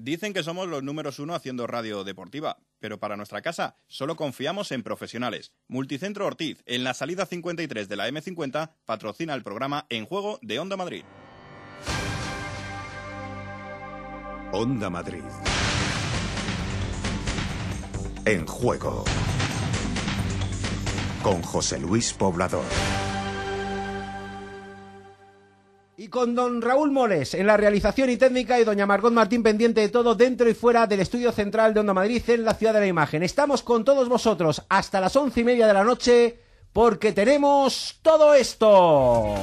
Dicen que somos los números uno haciendo radio deportiva, pero para nuestra casa solo confiamos en profesionales. Multicentro Ortiz, en la salida 53 de la M50, patrocina el programa En Juego de Onda Madrid. Onda Madrid. En Juego. Con José Luis Poblador. Y con don Raúl Moles en la realización y técnica y doña Margot Martín pendiente de todo dentro y fuera del estudio central de Onda Madrid en la Ciudad de la Imagen. Estamos con todos vosotros hasta las once y media de la noche porque tenemos todo esto.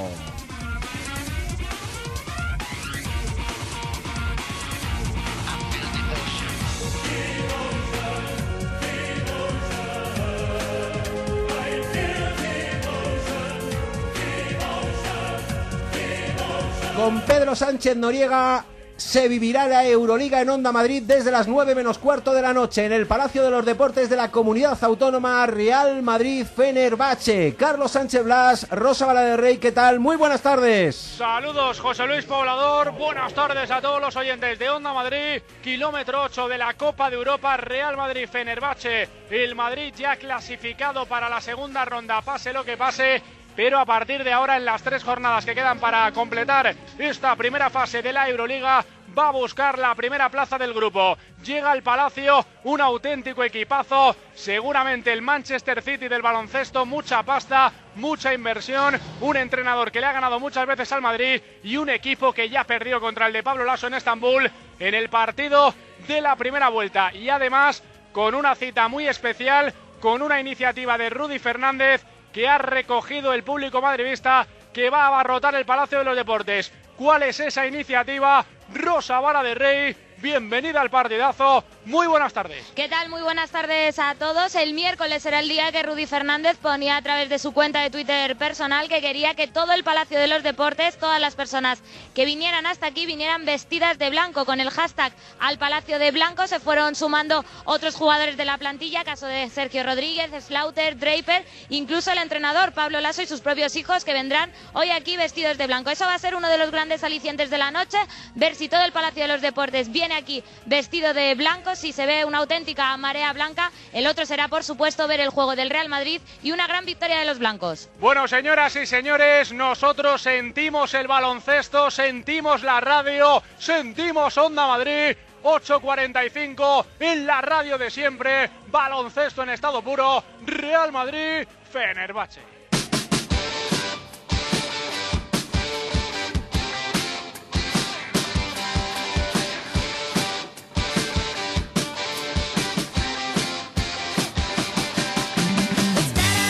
Con Pedro Sánchez Noriega se vivirá la Euroliga en Onda Madrid desde las 9 menos cuarto de la noche en el Palacio de los Deportes de la Comunidad Autónoma Real Madrid Fenerbahce. Carlos Sánchez Blas, Rosa Bala Rey, ¿qué tal? Muy buenas tardes. Saludos, José Luis Poblador. Buenas tardes a todos los oyentes de Onda Madrid. Kilómetro 8 de la Copa de Europa Real Madrid Fenerbahce. El Madrid ya clasificado para la segunda ronda, pase lo que pase pero a partir de ahora en las tres jornadas que quedan para completar esta primera fase de la Euroliga va a buscar la primera plaza del grupo. Llega al Palacio un auténtico equipazo, seguramente el Manchester City del baloncesto, mucha pasta, mucha inversión, un entrenador que le ha ganado muchas veces al Madrid y un equipo que ya perdió contra el de Pablo Lasso en Estambul en el partido de la primera vuelta y además con una cita muy especial, con una iniciativa de Rudy Fernández que ha recogido el público madridista que va a abarrotar el Palacio de los Deportes. ¿Cuál es esa iniciativa? Rosa Vara de Rey bienvenida al partidazo. Muy buenas tardes. ¿Qué tal? Muy buenas tardes a todos. El miércoles era el día que Rudy Fernández ponía a través de su cuenta de Twitter personal que quería que todo el Palacio de los Deportes, todas las personas que vinieran hasta aquí, vinieran vestidas de blanco. Con el hashtag al Palacio de Blanco se fueron sumando otros jugadores de la plantilla, caso de Sergio Rodríguez, Slaughter, Draper, incluso el entrenador Pablo Lasso y sus propios hijos que vendrán hoy aquí vestidos de blanco. Eso va a ser uno de los grandes alicientes de la noche, ver si todo el Palacio de los Deportes viene aquí vestido de blanco, si se ve una auténtica marea blanca, el otro será por supuesto ver el juego del Real Madrid y una gran victoria de los blancos. Bueno, señoras y señores, nosotros sentimos el baloncesto, sentimos la radio, sentimos Onda Madrid. 8.45 en la radio de siempre, baloncesto en estado puro, Real Madrid, Fenerbahce.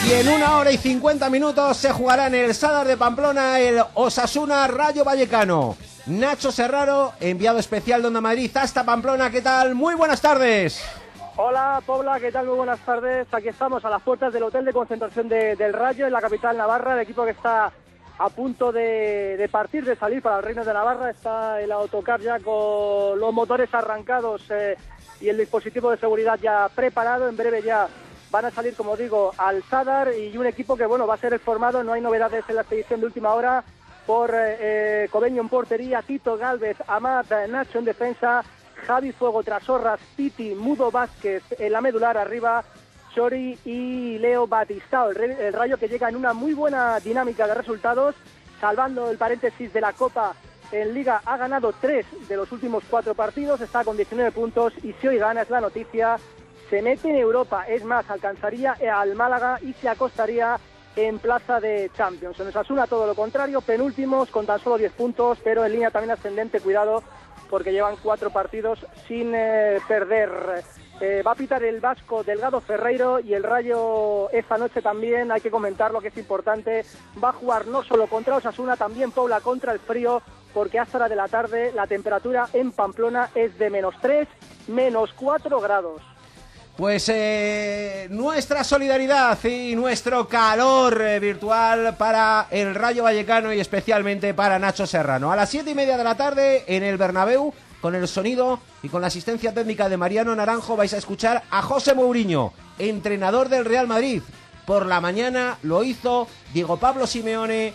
Y en una hora y 50 minutos se jugará en el Sadar de Pamplona el Osasuna Rayo Vallecano. Nacho Serraro, enviado especial de Onda Madrid hasta Pamplona, ¿qué tal? Muy buenas tardes. Hola, Pobla, ¿qué tal? Muy buenas tardes. Aquí estamos a las puertas del hotel de concentración del Rayo en la capital Navarra, el equipo que está a punto de, partir, de salir para el Reino de Navarra. Está el autocar ya con los motores arrancados eh, y el dispositivo de seguridad ya preparado. En breve ya van a salir, como digo, al Sadar y un equipo que, bueno, va a ser formado, no hay novedades en la expedición de última hora, por eh, eh Cobeño en portería, Tito Galvez, Amat, Nacho en defensa, Javi Fuego, Trasorras, Piti, Mudo Vázquez en la medular arriba, Chori y Leo Batistao. El, Rayo que llega en una muy buena dinámica de resultados, salvando el paréntesis de la Copa en Liga, ha ganado tres de los últimos cuatro partidos, está con 19 puntos y si hoy gana es la noticia, se mete en Europa, es más, alcanzaría al Málaga y se acostaría en plaza de Champions. En Osasuna todo lo contrario, penúltimos con tan solo 10 puntos, pero en línea también ascendente, cuidado, porque llevan cuatro partidos sin eh, perder. Eh, va a pitar el vasco Delgado Ferreiro y el Rayo esta noche también, hay que comentar lo que es importante, va a jugar no solo contra Osasuna, también Paula contra el frío, porque hasta la de la tarde la temperatura en Pamplona es de menos 3, menos 4 grados. Pues eh, nuestra solidaridad y nuestro calor eh, virtual para el Rayo Vallecano y especialmente para Nacho Serrano. A las siete y media de la tarde en el Bernabéu, con el sonido y con la asistencia técnica de Mariano Naranjo, vais a escuchar a José Mourinho, entrenador del Real Madrid. Por la mañana lo hizo Diego Pablo Simeone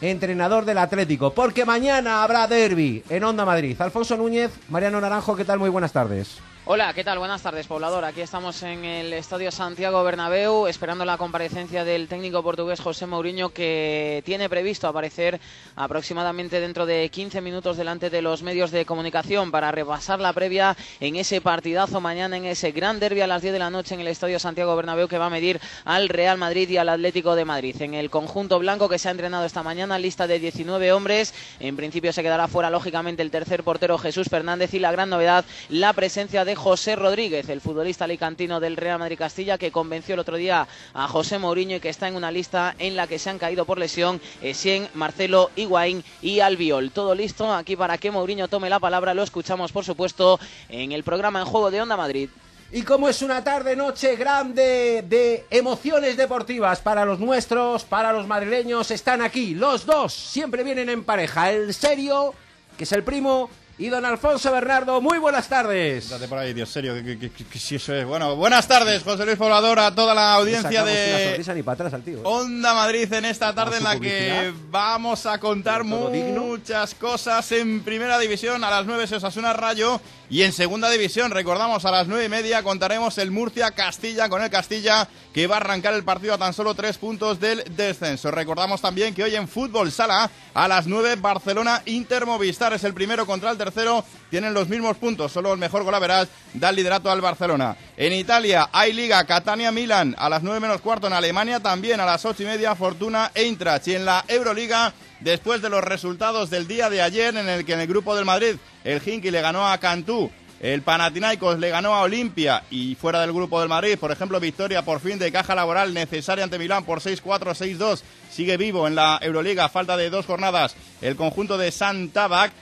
entrenador del Atlético, porque mañana habrá derby en Onda Madrid. Alfonso Núñez, Mariano Naranjo, ¿qué tal? Muy buenas tardes. Hola, ¿qué tal? Buenas tardes, poblador. Aquí estamos en el Estadio Santiago Bernabéu esperando la comparecencia del técnico portugués José Mourinho que tiene previsto aparecer aproximadamente dentro de 15 minutos delante de los medios de comunicación para repasar la previa en ese partidazo mañana en ese gran derby a las 10 de la noche en el Estadio Santiago Bernabéu que va a medir al Real Madrid y al Atlético de Madrid. En el conjunto blanco que se ha entrenado esta mañana, lista de 19 hombres. En principio se quedará fuera lógicamente el tercer portero Jesús Fernández y la gran novedad la presencia de José Rodríguez, el futbolista alicantino del Real Madrid Castilla, que convenció el otro día a José Mourinho y que está en una lista en la que se han caído por lesión Essien, Marcelo, Higuaín y Albiol. Todo listo aquí para que Mourinho tome la palabra. Lo escuchamos, por supuesto, en el programa En Juego de Onda Madrid. Y como es una tarde noche grande de emociones deportivas para los nuestros, para los madrileños, están aquí los dos, siempre vienen en pareja, el serio, que es el primo, y don Alfonso Bernardo. Muy buenas tardes. Date por ahí, Dios serio, que, que- que- que si eso es. Bueno, buenas tardes, José Luis Poblador, a toda la audiencia de ni para atrás al tío. ¿eh? Onda Madrid en esta tarde en la que vamos a contar muchas cosas en primera división. A las 9 se Osasuna Rayo y en segunda división, recordamos, a las nueve y media contaremos el Murcia Castilla con el Castilla que va a arrancar el partido a tan solo tres puntos del descenso. Recordamos también que hoy en Fútbol Sala a las 9 Barcelona Inter Movistar es el primero contra el tercero. Tienen los mismos puntos, solo el mejor golaveras da el liderato al Barcelona. En Italia hay Liga Catania Milan a las 9 menos cuarto. En Alemania también a las ocho y media Fortuna Eintracht. Y en la Euroliga después de los resultados del día de ayer en el que en el grupo del Madrid el Hinky le ganó a Cantú, el Panathinaikos le ganó a Olimpia y fuera del grupo del Madrid, por ejemplo, victoria por fin de caja laboral necesaria ante Milán por 6-4, 6-2, sigue vivo en la Euroliga, falta de dos jornadas, el conjunto de San Tabac.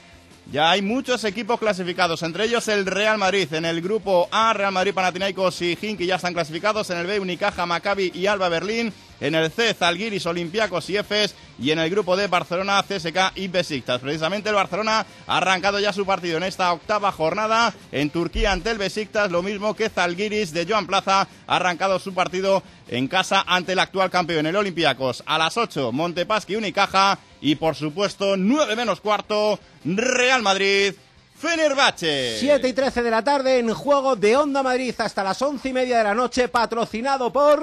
Ya hay muchos equipos clasificados, entre ellos el Real Madrid. En el grupo A, Real Madrid, Panathinaikos y Hinky ya están clasificados. En el B, Unicaja, Maccabi y Alba Berlín. En el C, Zalgiris, Olympiacos y Efes. Y en el grupo D, Barcelona, CSK y Besiktas. Precisamente el Barcelona ha arrancado ya su partido en esta octava jornada en Turquía ante el Besiktas. Lo mismo que Zalgiris de Joan Plaza ha arrancado su partido en casa ante el actual campeón, el Olympiacos. A las 8, Montepaschi, Unicaja. Y por supuesto, 9 menos cuarto, Real Madrid, Fenerbahce. 7 y 13 de la tarde en juego de Onda Madrid hasta las once y media de la noche, patrocinado por.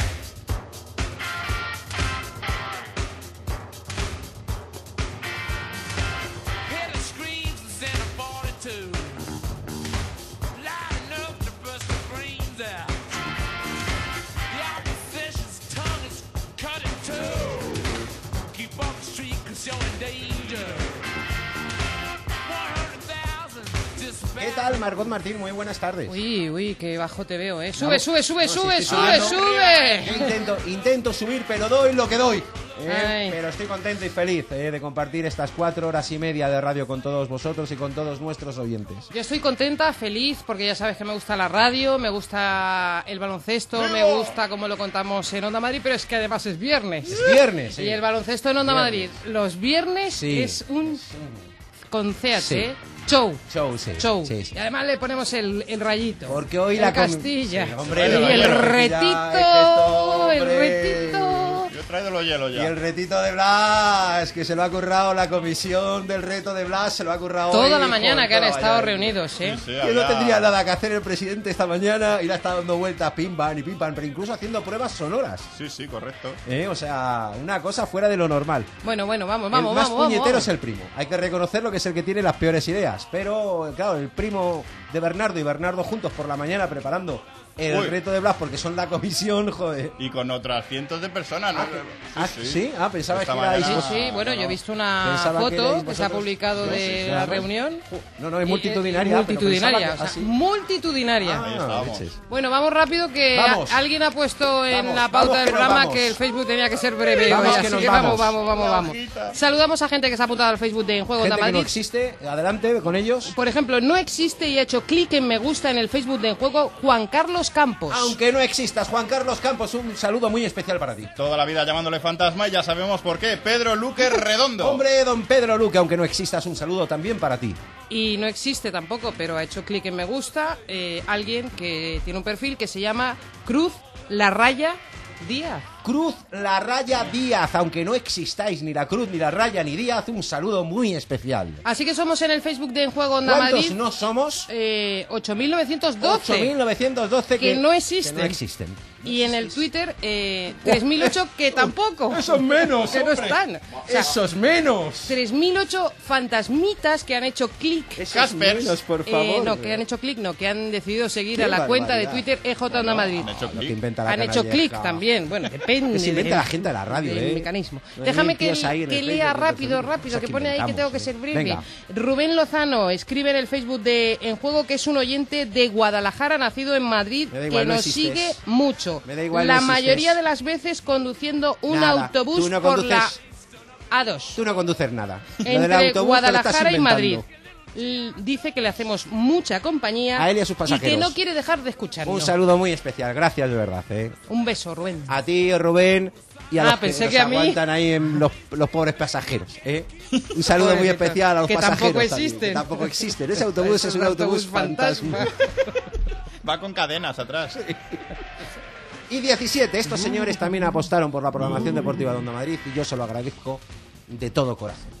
Tal, Margot Martín? Muy buenas tardes. Uy, uy, qué bajo te veo, ¿eh? Sube, No, sube, sube, no, sí, sube, sí, sí. sube, Ah, sube. Yo intento, intento subir, pero doy lo que doy. ¿eh? Pero estoy contento y feliz ¿eh? de compartir estas cuatro horas y media de radio con todos vosotros y con todos nuestros oyentes. Yo estoy contenta, feliz, porque ya sabes que me gusta la radio, me gusta el baloncesto, me gusta como lo contamos en Onda Madrid, pero es que además es viernes. Es viernes. sí. Y el baloncesto en Onda Viernes. Madrid, los viernes Sí. es un con CH, Sí. ¿eh? show. Show, sí. Show. Sí, sí. Y además le ponemos el, el rayito. Porque hoy el la com- Castilla. Sí, hombre, y el el rayito. retito, el retito. Yo he traído los hielos Y ya. el retito de Blas, que se lo ha currado la comisión del reto de Blas, se lo ha currado Toda hoy, la mañana que han la estado reunidos, ¿eh? Sí, sí, Que no tendría nada que hacer el presidente esta mañana y le ha estado dando vueltas pim pam y pim pam, pero incluso haciendo pruebas sonoras. Sí, sí, correcto. ¿eh? O sea, una cosa fuera de lo normal. Bueno, bueno, vamos, vamos, el más vamos, vamos, puñetero vamos. es el primo. Hay que reconocerlo que es el que tiene las peores ideas. Pero, claro, el primo de Bernardo y Bernardo juntos por la mañana preparando el Uy. reto de Blas porque son la comisión, joder. Y con otras cientos de personas, ¿no? Ah, ¿sí? Ah, pensaba Esta que erais Sí, sí, bueno, yo he visto una Pensaba foto que se ha publicado No, de sí, la claro. reunión. No, no, es Y- multitudinaria. y multitudinaria, que- sea, ah, sí. multitudinaria. Ah. Bueno, vamos rápido que Vamos. a- alguien ha puesto en Vamos, la pauta del programa vamos. que el Facebook tenía que ser breve Vamos hoy, que así nos que vamos, vamos. vamos, vamos, vamos. Saludamos a gente que se ha apuntado al Facebook de En Juego Gente Onda que no existe, adelante con ellos. Por ejemplo, no existe y ha hecho clic en me gusta en el Facebook de En Juego Juan Carlos Campos. Aunque no existas, Juan Carlos Campos, un saludo muy especial para ti. Toda la vida llamándole fantasma y ya sabemos por qué. Pedro Luque Redondo. Hombre, don Pedro Luque, aunque no existas, un saludo también para ti. Y no existe tampoco, pero ha hecho clic en me gusta eh, alguien que tiene un perfil que se llama Cruz La Raya Díaz. Cruz La Raya Díaz, aunque no existáis ni la Cruz, ni la Raya, ni Díaz, un saludo muy especial. Así que somos en el Facebook de En Juego Onda ¿Cuántos Madrid. no somos? Eh, 8.912. 8.912 Que no existen. que no existen. Y en el Twitter, eh, 3.008 que tampoco. Esos menos, Que no están. O sea, Esos menos. 3.008 fantasmitas que han hecho clic. Esos menos, por Eh, favor. no, que han hecho clic, no, que han decidido seguir Qué a la cuenta de. Twitter EJ Onda Madrid. Han hecho que clic. también, bueno, depende. Que se inventa la gente de la radio, ¿eh? mecanismo. No hay Déjame que, que el lea rápido, rápido, que que pone ahí que tengo que ¿eh? ser breve. Venga. Rubén Lozano escribe en el Facebook de En Juego que es un oyente de Guadalajara, nacido en Madrid, que nos sigue mucho. Me da igual, la mayoría de las veces conduciendo un Nada, autobús tú no por la conduces- A2. Tú no conduces nada. Lo del Entre autobús te lo estás Guadalajara y Madrid. L- Dice que le hacemos mucha compañía A él y a sus que pasajeros. no quiere dejar de escucharnos. Un saludo muy especial, gracias de verdad. ¿eh? Un beso, Rubén. A ti, Rubén, y a Ah, los que, pensé nos que a mí. aguantan ahí en los, los pobres pasajeros. ¿eh? Un saludo muy especial a los Que pasajeros. tampoco también, existen. que tampoco existen. Ese autobús es un autobús fantasma. Va con cadenas atrás. Y 17, estos señores también apostaron por la programación deportiva de Onda Madrid y yo se lo agradezco de todo corazón.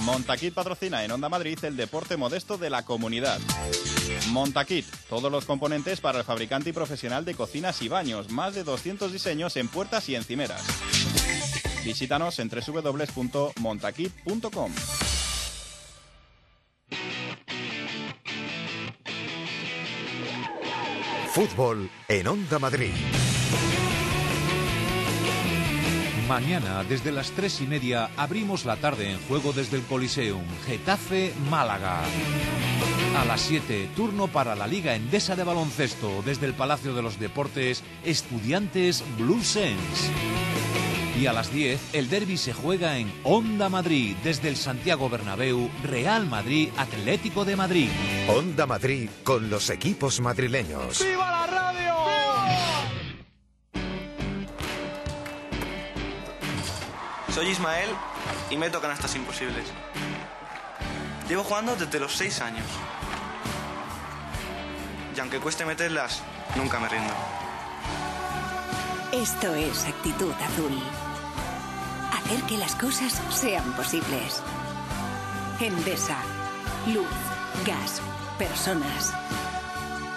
Montaquit patrocina en Onda Madrid el deporte modesto de la comunidad. Montaquit, todos los componentes para el fabricante y profesional de cocinas y baños, más de 200 diseños en puertas y encimeras. Visítanos en www.montaquit.com. Fútbol en Onda Madrid. Mañana, desde las tres y media, abrimos la tarde en juego desde el Coliseum, Getafe, Málaga. A las 7, turno para la Liga Endesa de Baloncesto, desde el Palacio de los Deportes, Estudiantes Blue Sense. Y a las 10, el derby se juega en Onda Madrid, desde el Santiago Bernabéu, Real Madrid, Atlético de Madrid. Onda Madrid con los equipos madrileños. ¡Viva la radio! Soy Ismael y me tocan estas imposibles. Llevo jugando desde los 6 años. Y aunque cueste meterlas, nunca me rindo. Esto es actitud azul. Hacer que las cosas sean posibles. Endesa. Luz, gas, personas.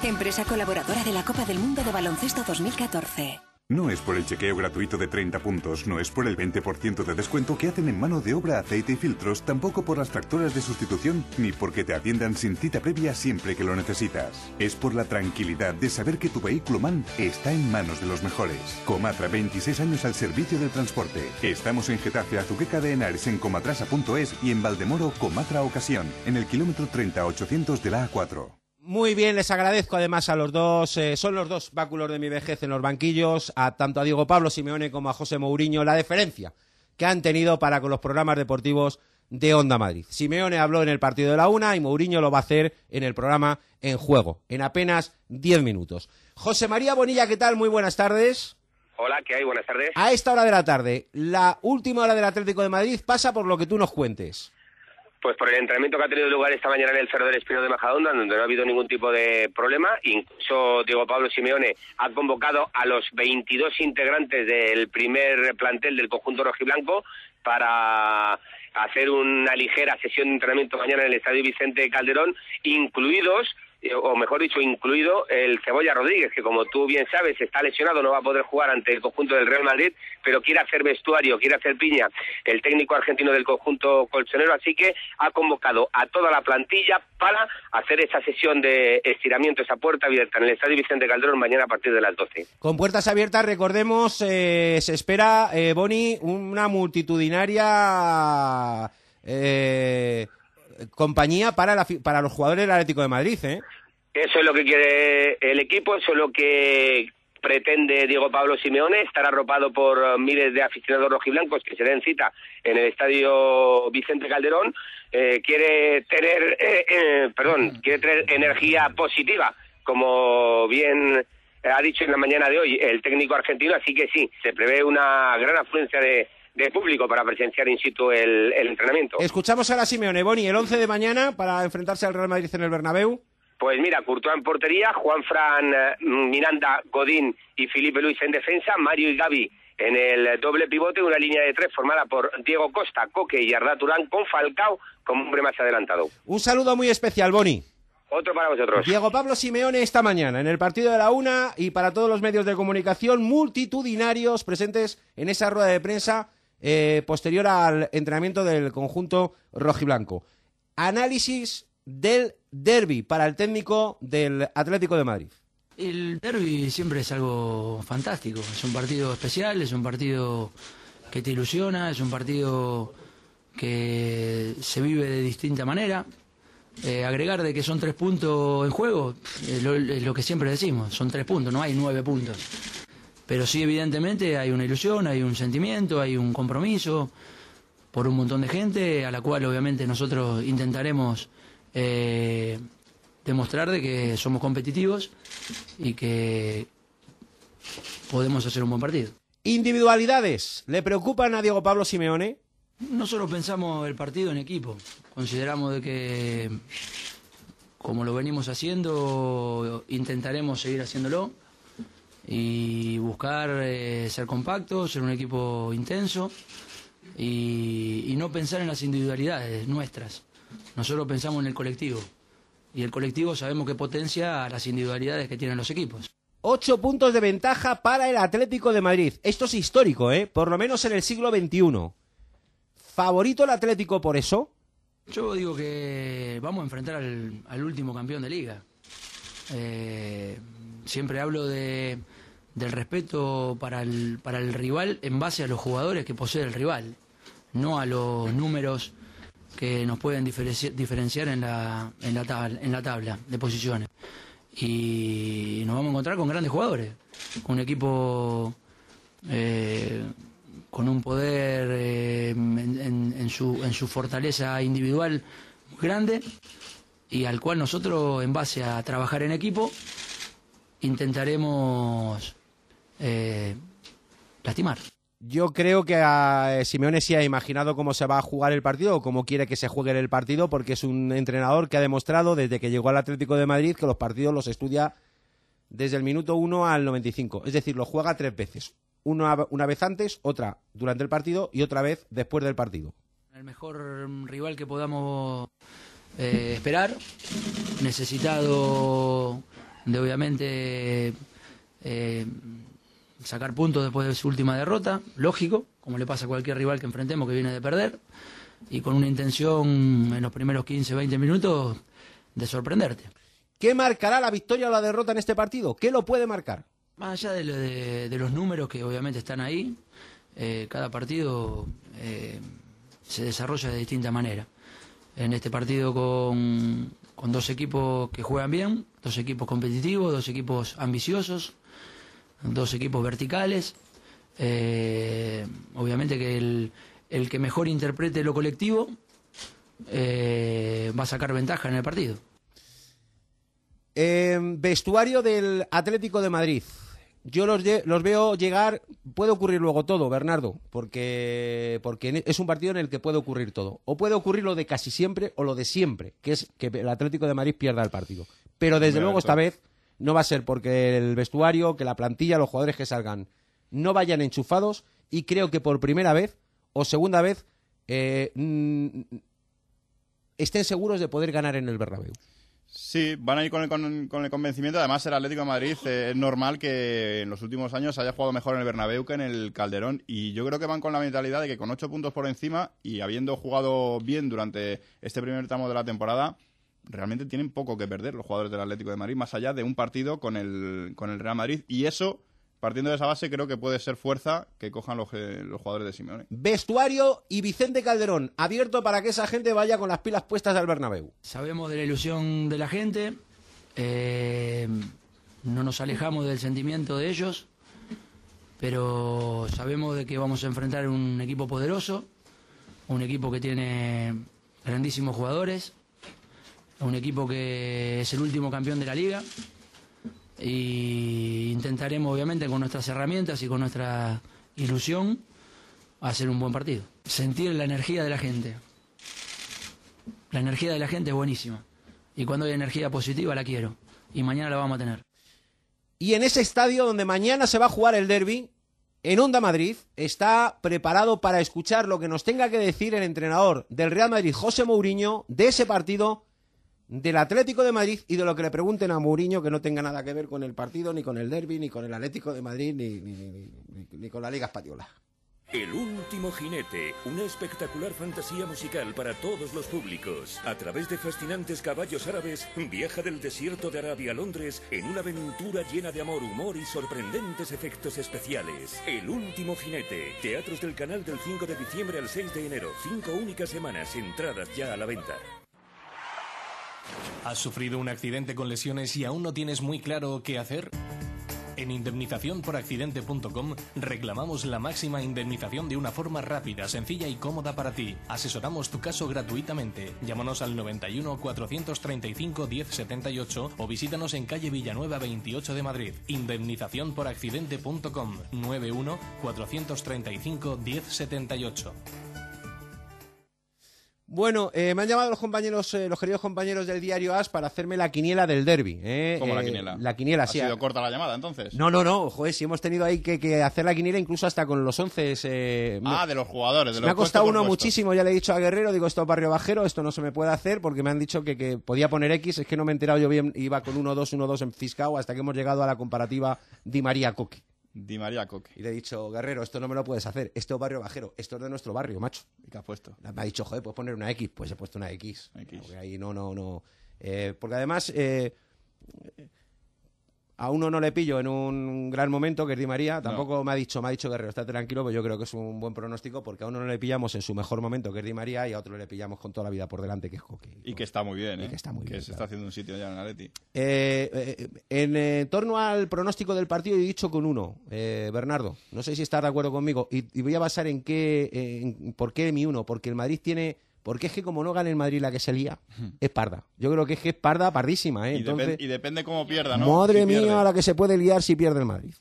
Empresa colaboradora de la Copa del Mundo de Baloncesto 2014. No es por el chequeo gratuito de 30 puntos, no es por el 20% de descuento que hacen en mano de obra, aceite y filtros, tampoco por las tractoras de sustitución, ni porque te atiendan sin cita previa siempre que lo necesitas. Es por la tranquilidad de saber que tu vehículo MAN está en manos de los mejores. Comatra, 26 años al servicio del transporte. Estamos en Getafe, Azuqueca de Henares, en comatrasa.es y en Valdemoro, Comatra Ocasión, en el kilómetro 30800 de la A4. Muy bien, les agradezco además a los dos, eh, son los dos báculos de mi vejez en los banquillos, a tanto a Diego Pablo Simeone como a José Mourinho, la deferencia que han tenido para con los programas deportivos de Onda Madrid. Simeone habló en el partido de la una y Mourinho lo va a hacer en el programa En Juego, en apenas 10 minutos. José María Bonilla, ¿qué tal? Muy buenas tardes. Hola, ¿qué hay? Buenas tardes. A esta hora de la tarde, la última hora del Atlético de Madrid pasa por lo que tú nos cuentes. Pues por el entrenamiento que ha tenido lugar esta mañana en el Cerro del Espino de Majadonda, donde no ha habido ningún tipo de problema. Incluso Diego Pablo Simeone ha convocado a los 22 integrantes del primer plantel del conjunto rojiblanco para hacer una ligera sesión de entrenamiento mañana en el Estadio Vicente Calderón, incluidos o mejor dicho, incluido el Cebolla Rodríguez, que como tú bien sabes está lesionado, no va a poder jugar ante el conjunto del Real Madrid, pero quiere hacer vestuario, quiere hacer piña el técnico argentino del conjunto colchonero, así que ha convocado a toda la plantilla para hacer esa sesión de estiramiento, esa puerta abierta en el Estadio Vicente Calderón mañana a partir de las 12. Con puertas abiertas, recordemos, eh, se espera, eh, Boni, una multitudinaria eh, compañía para, la para los jugadores del Atlético de Madrid, ¿eh? Eso es lo que quiere el equipo, eso es lo que pretende Diego Pablo Simeone, estar arropado por miles de aficionados rojiblancos que se den cita en el estadio Vicente Calderón. Eh, quiere tener, eh, eh, perdón, quiere tener energía positiva, como bien ha dicho en la mañana de hoy el técnico argentino, así que sí, se prevé una gran afluencia de, de público para presenciar in situ el, el entrenamiento. Escuchamos ahora a Simeone, Boni, el 11 de mañana para enfrentarse al Real Madrid en el Bernabéu. Pues mira, Courtois en portería, Juan Fran, eh, Miranda, Godín y Felipe Luis en defensa, Mario y Gaby en el doble pivote, una línea de tres formada por Diego Costa, Coque y Arda Turán con Falcao como hombre más adelantado. Un saludo muy especial, Boni. Otro para vosotros. Diego Pablo Simeone esta mañana en el partido de la una y para todos los medios de comunicación multitudinarios presentes en esa rueda de prensa eh, posterior al entrenamiento del conjunto rojiblanco. Análisis del derby para el técnico del Atlético de Madrid. El derby siempre es algo fantástico, es un partido especial, es un partido que te ilusiona, es un partido que se vive de distinta manera. Eh, agregar de que son tres puntos en juego, lo, es lo que siempre decimos, son tres puntos, no hay nueve puntos. Pero sí, evidentemente, hay una ilusión, hay un sentimiento, hay un compromiso por un montón de gente, a la cual obviamente nosotros intentaremos eh, demostrar de que somos competitivos y que podemos hacer un buen partido. Individualidades. ¿Le preocupan a Diego Pablo Simeone? Nosotros pensamos el partido en equipo. Consideramos de que, como lo venimos haciendo, intentaremos seguir haciéndolo y buscar eh, ser compactos, ser un equipo intenso y, y no pensar en las individualidades nuestras. Nosotros pensamos en el colectivo y el colectivo sabemos que potencia a las individualidades que tienen los equipos. Ocho puntos de ventaja para el Atlético de Madrid. Esto es histórico, ¿eh? Por lo menos en el siglo XXI. ¿Favorito el Atlético por eso? Yo digo que vamos a enfrentar al, al último campeón de liga. Eh, siempre hablo de, del respeto para el, para el rival en base a los jugadores que posee el rival, no a los números que nos pueden diferenci- diferenciar en la, en, la tabla, en la tabla de posiciones. Y nos vamos a encontrar con grandes jugadores, con un equipo eh, con un poder eh, en, su, en su fortaleza individual grande y al cual nosotros, en base a trabajar en equipo, intentaremos eh, lastimar. Yo creo que a eh, Simeone sí ha imaginado cómo se va a jugar el partido o cómo quiere que se juegue el partido, porque es un entrenador que ha demostrado desde que llegó al Atlético de Madrid que los partidos los estudia desde el minuto 1 al 95. Es decir, los juega tres veces. Una, una vez antes, otra durante el partido y otra vez después del partido. El mejor rival que podamos eh, esperar, necesitado de obviamente eh, sacar puntos después de su última derrota, lógico, como le pasa a cualquier rival que enfrentemos que viene de perder, y con una intención en los primeros 15, 20 minutos de sorprenderte. ¿Qué marcará la victoria o la derrota en este partido? ¿Qué lo puede marcar? Más allá de, lo de- de los números que obviamente están ahí, eh, cada partido eh, se desarrolla de distinta manera. En este partido con, con dos equipos que juegan bien, dos equipos competitivos, dos equipos ambiciosos, dos equipos verticales. eh, obviamente que el, el que mejor interprete lo colectivo eh, va a sacar ventaja en el partido. Eh, vestuario del Atlético de Madrid. yo los, los veo llegar, puede ocurrir luego todo, Bernardo, porque, porque en- es un partido en el que puede ocurrir todo. O puede ocurrir lo de casi siempre o lo de siempre, que es que el Atlético de Madrid pierda el partido. Pero desde Muy luego alto. esta vez no va a ser porque el vestuario, que la plantilla, los jugadores que salgan no vayan enchufados y creo que por primera vez o segunda vez eh, estén seguros de poder ganar en el Bernabéu. Sí, van a ir con el, con, con el convencimiento. Además, el Atlético de Madrid eh, es normal que en los últimos años haya jugado mejor en el Bernabéu que en el Calderón. Y yo creo que van con la mentalidad de que con ocho puntos por encima y habiendo jugado bien durante este primer tramo de la temporada, realmente tienen poco que perder los jugadores del Atlético de Madrid, más allá de un partido con el, con el Real Madrid. Y eso, partiendo de esa base, creo que puede ser fuerza que cojan los, eh, los jugadores de Simeone. Vestuario y Vicente Calderón, abierto para que esa gente vaya con las pilas puestas al Bernabéu. Sabemos de la ilusión de la gente, eh, no nos alejamos del sentimiento de ellos, pero sabemos de que vamos a enfrentar un equipo poderoso, un equipo que tiene grandísimos jugadores, un equipo que es el último campeón de la liga y intentaremos obviamente con nuestras herramientas y con nuestra ilusión hacer un buen partido. Sentir la energía de la gente. La energía de la gente es buenísima. Y cuando hay energía positiva la quiero. Y mañana la vamos a tener. Y en ese estadio donde mañana se va a jugar el derby, en Onda Madrid, está preparado para escuchar lo que nos tenga que decir el entrenador del Real Madrid, José Mourinho, de ese partido, del Atlético de Madrid y de lo que le pregunten a Mourinho que no tenga nada que ver con el partido, ni con el derby, ni con el Atlético de Madrid, ni, ni- ni- ni- con la Liga Española. El último jinete, una espectacular fantasía musical para todos los públicos. A través de fascinantes caballos árabes, viaja del desierto de Arabia a Londres en una aventura llena de amor, humor y sorprendentes efectos especiales. El último jinete, teatros del canal del 5 de diciembre al 6 de enero, cinco únicas semanas, entradas ya a la venta. ¿Has sufrido un accidente con lesiones y aún no tienes muy claro qué hacer? En indemnizaciónporaccidente.com reclamamos la máxima indemnización de una forma rápida, sencilla y cómoda para ti. Asesoramos tu caso gratuitamente. Llámanos al 91 435 1078 o visítanos en calle Villanueva 28 de Madrid. Indemnizaciónporaccidente.com 91 435 1078. Bueno, eh, me han llamado los compañeros, eh, los queridos compañeros del diario AS para hacerme la quiniela del derby. ¿eh? ¿Cómo la Eh, quiniela? La quiniela, ¿Ha sí. sido corta la llamada, entonces? No, no, no, joder, si hemos tenido ahí que, que hacer la quiniela incluso hasta con los once. eh, Ah, me- de los jugadores, de me los ha costado uno muchísimo, ya le he dicho a Guerrero, digo, esto es barrio bajero, esto no se me puede hacer porque me han dicho que, que podía poner X, es que no me he enterado yo bien, iba con 1-2, 1-2 en Fiscao hasta que hemos llegado a la comparativa Di María Coque. Di María Coque. Y le he dicho, Guerrero, esto no me lo puedes hacer, esto es barrio bajero, esto es de nuestro barrio, macho. ¿Y qué has puesto? Me ha dicho, joder, puedes poner una X, pues he puesto una X. Porque ahí no, no, no. Eh, porque además, eh, a uno no le pillo en un gran momento, que es Di María. Tampoco me ha dicho, me ha dicho Guerrero, está tranquilo, pues yo creo que es un buen pronóstico, porque a uno no le pillamos en su mejor momento, que es Di María, y a otro le pillamos con toda la vida por delante, que es Coque. Y que está muy bien, ¿eh? que está muy bien, se está haciendo un sitio ya en Atleti. Eh, eh, en eh, torno al pronóstico del partido, he dicho con uno, eh, Bernardo. No sé si estás de acuerdo conmigo. Y, y voy a basar en qué, en por qué mi uno. Porque el Madrid tiene. Porque es que como no gana el Madrid la que se lía, es parda. Yo creo que es que es parda, pardísima, ¿eh? Y, Entonces, y depende cómo pierda, ¿no? madre Si pierde. mía, la que se puede liar si pierde el Madrid.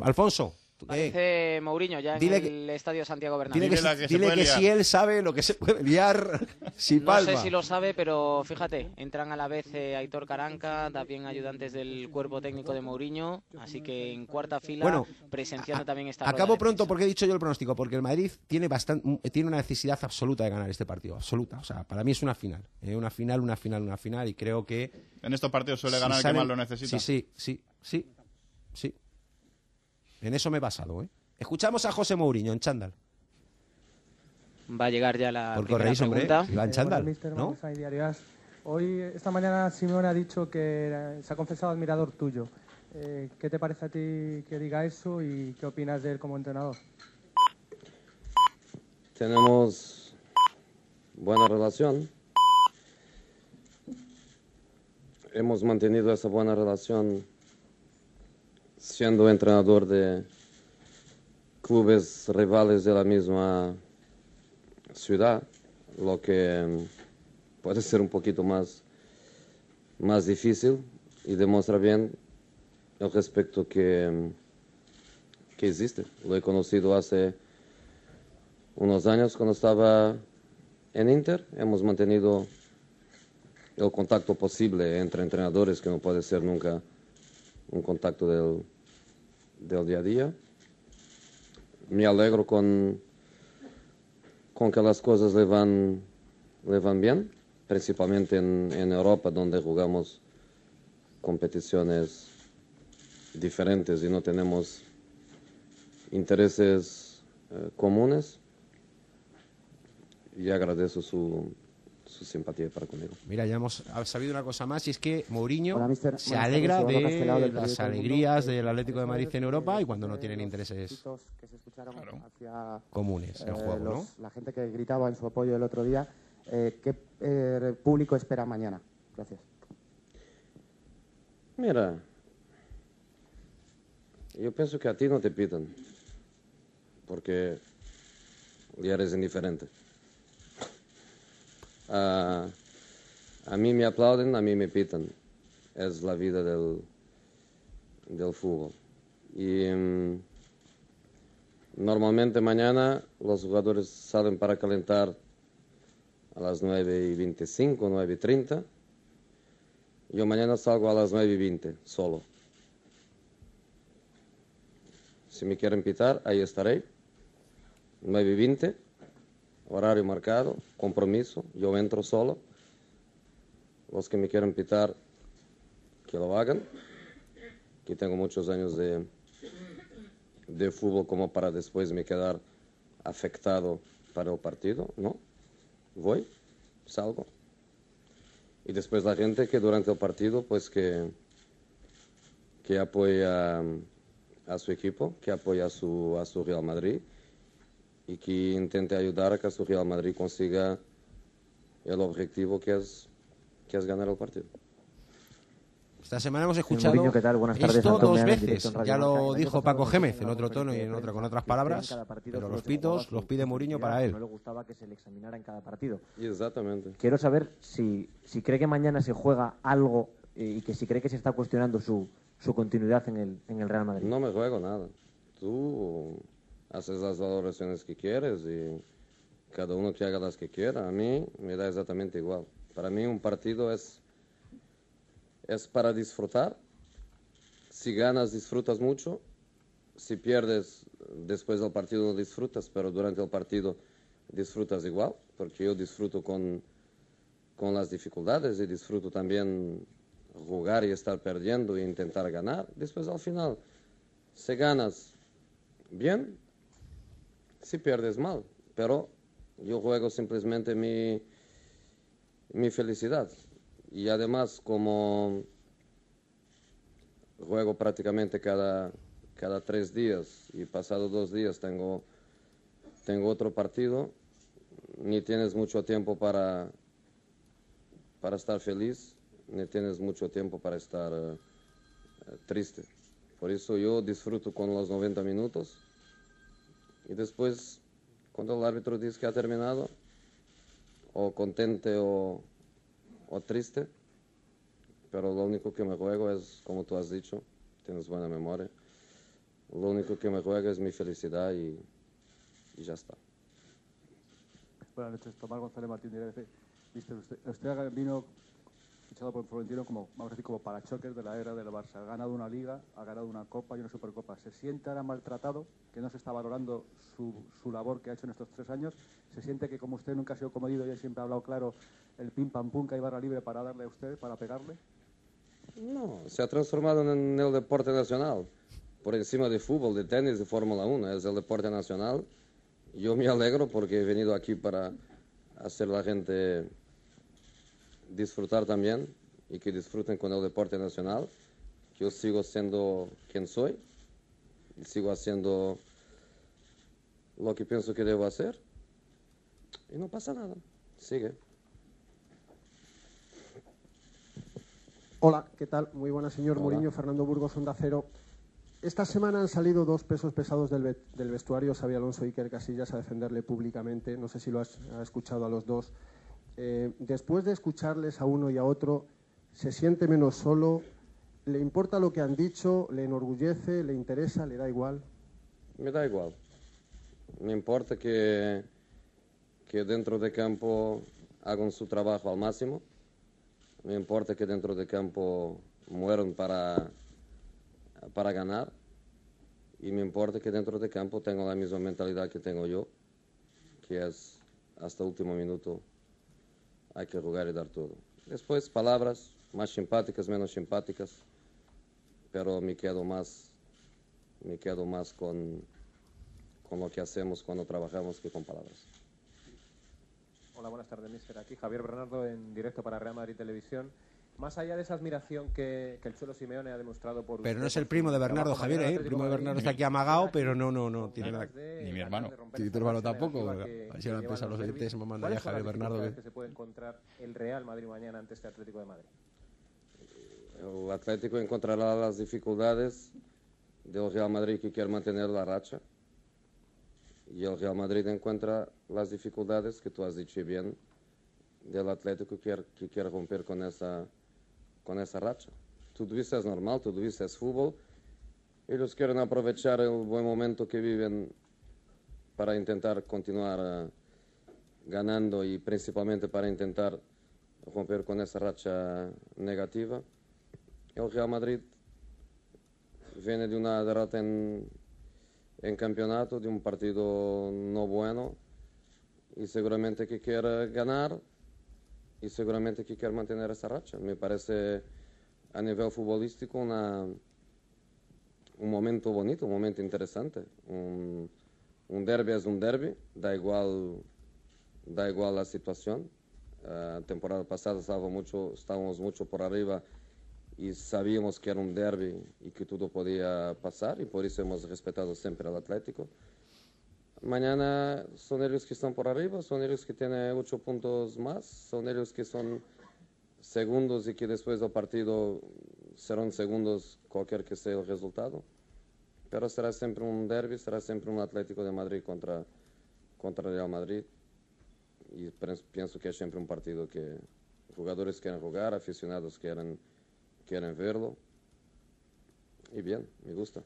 Alfonso, ¿tú qué? Dice Mourinho ya en el estadio Santiago Bernabéu. dile que, si- dile que si él sabe lo que se puede liar si No palma. sé si lo sabe, pero fíjate, entran a la vez eh, Aitor Caranca, también ayudantes del cuerpo técnico de Mourinho, así que en cuarta fila, Bueno, presenciando también esta Acabo pronto porque he dicho yo el pronóstico, porque el Madrid tiene bastante, tiene una necesidad absoluta de ganar este partido, absoluta. O sea, para mí es una final, ¿eh? una final, una final, una final, y creo que En estos partidos suele si ganar el que más lo necesita. Sí, sí, sí, sí, sí. En eso me he basado, ¿eh? Escuchamos a José Mourinho en Chándal. Va a llegar ya la Por primera correís, pregunta. si va en chándal, Mister ¿no? Hoy, esta mañana, Simeone ha dicho que se ha confesado admirador tuyo. Eh, ¿Qué te parece a ti que diga eso y qué opinas de él como entrenador? Tenemos buena relación. Hemos mantenido esa buena relación siendo entrenador de clubes rivales de la misma ciudad, lo que mm, puede ser un poquito más, más difícil y demuestra bien el respeto que, mm, que existe. Lo he conocido hace unos años cuando estaba en Inter. Hemos mantenido el contacto posible entre entrenadores, que no puede ser nunca un contacto del, del día a día. Me alegro con, con que las cosas le van, bien, principalmente en, en Europa, donde jugamos competiciones diferentes y no tenemos intereses eh, comunes. Y agradezco su, su simpatía para conmigo. Mira, ya hemos sabido una cosa más y es que Mourinho Hola, mister. se alegra de las alegrías del Atlético de Madrid en Europa y cuando no tienen intereses que se escucharon hacia comunes en eh, juego, ¿no? la gente que gritaba en su apoyo el otro día. Eh, ¿Qué eh, público espera mañana? Gracias. Mira, yo pienso que a ti no te pitan, porque ya eres indiferente. A, a mí me aplauden, a mí me pitan. Es la vida del, del fútbol. Y mm, normalmente mañana los jugadores salen para calentar a las 9 y 25, 9 y 30. Yo mañana salgo a las 9 y 20, solo. Si me quieren pitar, ahí estaré. 9 y 20, horario marcado, compromiso, yo entro solo. Los que me quieran pitar, que lo hagan. Que tengo muchos años de, de fútbol como para después me quedar afectado para el partido, ¿no? Voy, salgo. Y después la gente que durante el partido, pues que, que apoya a su equipo, que apoya a su, a su Real Madrid y que intente ayudar a que su Real Madrid consiga el objetivo que es, que es ganar el partido. Esta semana hemos escuchado Mourinho, ¿qué tal? Buenas tardes, esto Antón dos veces. Ya lo dijo Paco Gémez en otro tono y en otra con otras palabras, pero solo los pitos los pide Mourinho para No él. le gustaba que se le examinara en cada partido. Y exactamente. Quiero saber si, si cree que mañana se juega algo eh, y que si cree que se está cuestionando su, su continuidad en el, en el Real Madrid. No me juego nada. Tú haces las valoraciones que quieres y cada uno que haga las que quiera. A mí me da exactamente igual. Para mí un partido es, es para disfrutar. Si ganas, disfrutas mucho. Si pierdes, después del partido no disfrutas, pero durante el partido disfrutas igual, porque yo disfruto con, con las dificultades y disfruto también jugar y estar perdiendo e intentar ganar. Después al final, si ganas, bien, si pierdes mal, pero yo juego simplemente mi, mi felicidad. Y además, como juego prácticamente cada, cada tres días y pasado dos días tengo, tengo otro partido, ni tienes mucho tiempo para, para estar feliz, ni tienes mucho tiempo para estar eh, triste. Por eso yo disfruto con los 90 minutos y después, cuando el árbitro dice que ha terminado, o contente o, o triste, pero lo único que me juego es, como tú has dicho, tienes buena memoria, lo único que me juego es mi felicidad y, y ya está. Buenas noches, Tomás González Martín de. Mister, usted, usted vino fichado por Florentino como, vamos a decir, como parachoques de la era del Barça. Ha ganado una liga, ha ganado una copa y una supercopa. ¿Se siente ahora maltratado, que no se está valorando su, su labor que ha hecho en estos tres años? ¿Se siente que como usted nunca ha sido comedido y siempre ha hablado claro, el pim pam pum que hay barra libre para darle a usted, para pegarle? No, se ha transformado en el deporte nacional. Por encima de fútbol, de tenis, de Fórmula 1. Es el deporte nacional. Yo me alegro porque he venido aquí para hacer la gente disfrutar también y que disfruten con el deporte nacional. Yo sigo siendo quien soy y sigo haciendo lo que pienso que debo hacer y no pasa nada. Sigue. Hola, ¿qué tal? Muy buenas, señor Hola. Mourinho, Fernando Burgos, Onda Cero. Esta semana han salido dos pesos pesados del, del vestuario, Xavi Alonso y Iker Casillas, a defenderle públicamente. No sé si lo has ha escuchado a los dos. Eh, después de escucharles a uno y a otro, ¿se siente menos solo? ¿Le importa lo que han dicho? ¿Le enorgullece? ¿Le interesa? ¿Le da igual? me da igual. Me importa que, que dentro de campo hagan su trabajo al máximo. Me importa que dentro de campo mueran para, para ganar. Y me importa que dentro de campo tengan la misma mentalidad que tengo yo, que es hasta el último minuto hay que jugar y dar todo. Después palabras más simpáticas, menos simpáticas, pero me quedo más, me quedo más con, con lo que hacemos cuando trabajamos que con palabras. Hola, buenas tardes, mister. Aquí Javier Bernardo en directo para Real Madrid Televisión. Más allá de esa admiración que, que el Cholo Simeone ha demostrado por Pero no es el primo de Bernardo, Javier, ¿eh? El primo de Bernardo está aquí amagado, pero no, no, no tiene nada. Ni mi hermano. Ni tu hermano tampoco. A ver si ahora empiezan los oyentes me manda ¿Cuáles ya Javier Bernardo. que- que se puede encontrar el Real Madrid mañana ante este Atlético de Madrid? El Atlético encontrará las dificultades del Real Madrid que quiere mantener la racha. Y el Real Madrid encuentra las dificultades que tú has dicho bien del Atlético que quiere, que quiere romper con esa, con esa racha. Todo eso es normal, todo eso es fútbol. Ellos quieren aprovechar el buen momento que viven para intentar continuar eh, ganando y principalmente para intentar romper con esa racha negativa. El Real Madrid viene de una derrota en, en campeonato, de un partido no bueno y seguramente que quiere ganar y seguramente que quiere mantener esa racha. Me parece a nivel futbolístico un momento bonito, un momento interesante. Un, un derby es un derby, da igual, da igual la situación. La temporada pasada estaba mucho, estábamos mucho por arriba y sabíamos que era un derby y que todo podía pasar y por eso hemos respetado siempre al Atlético. Mañana son ellos que están por arriba, son ellos que tienen ocho puntos más, son ellos que son segundos y que después del partido serán segundos cualquier que sea el resultado. Pero será siempre un derby, será siempre un Atlético de Madrid contra, contra Real Madrid. Y pienso que es siempre un partido que jugadores quieren jugar, aficionados quieren, quieren verlo. Y bien, me gusta.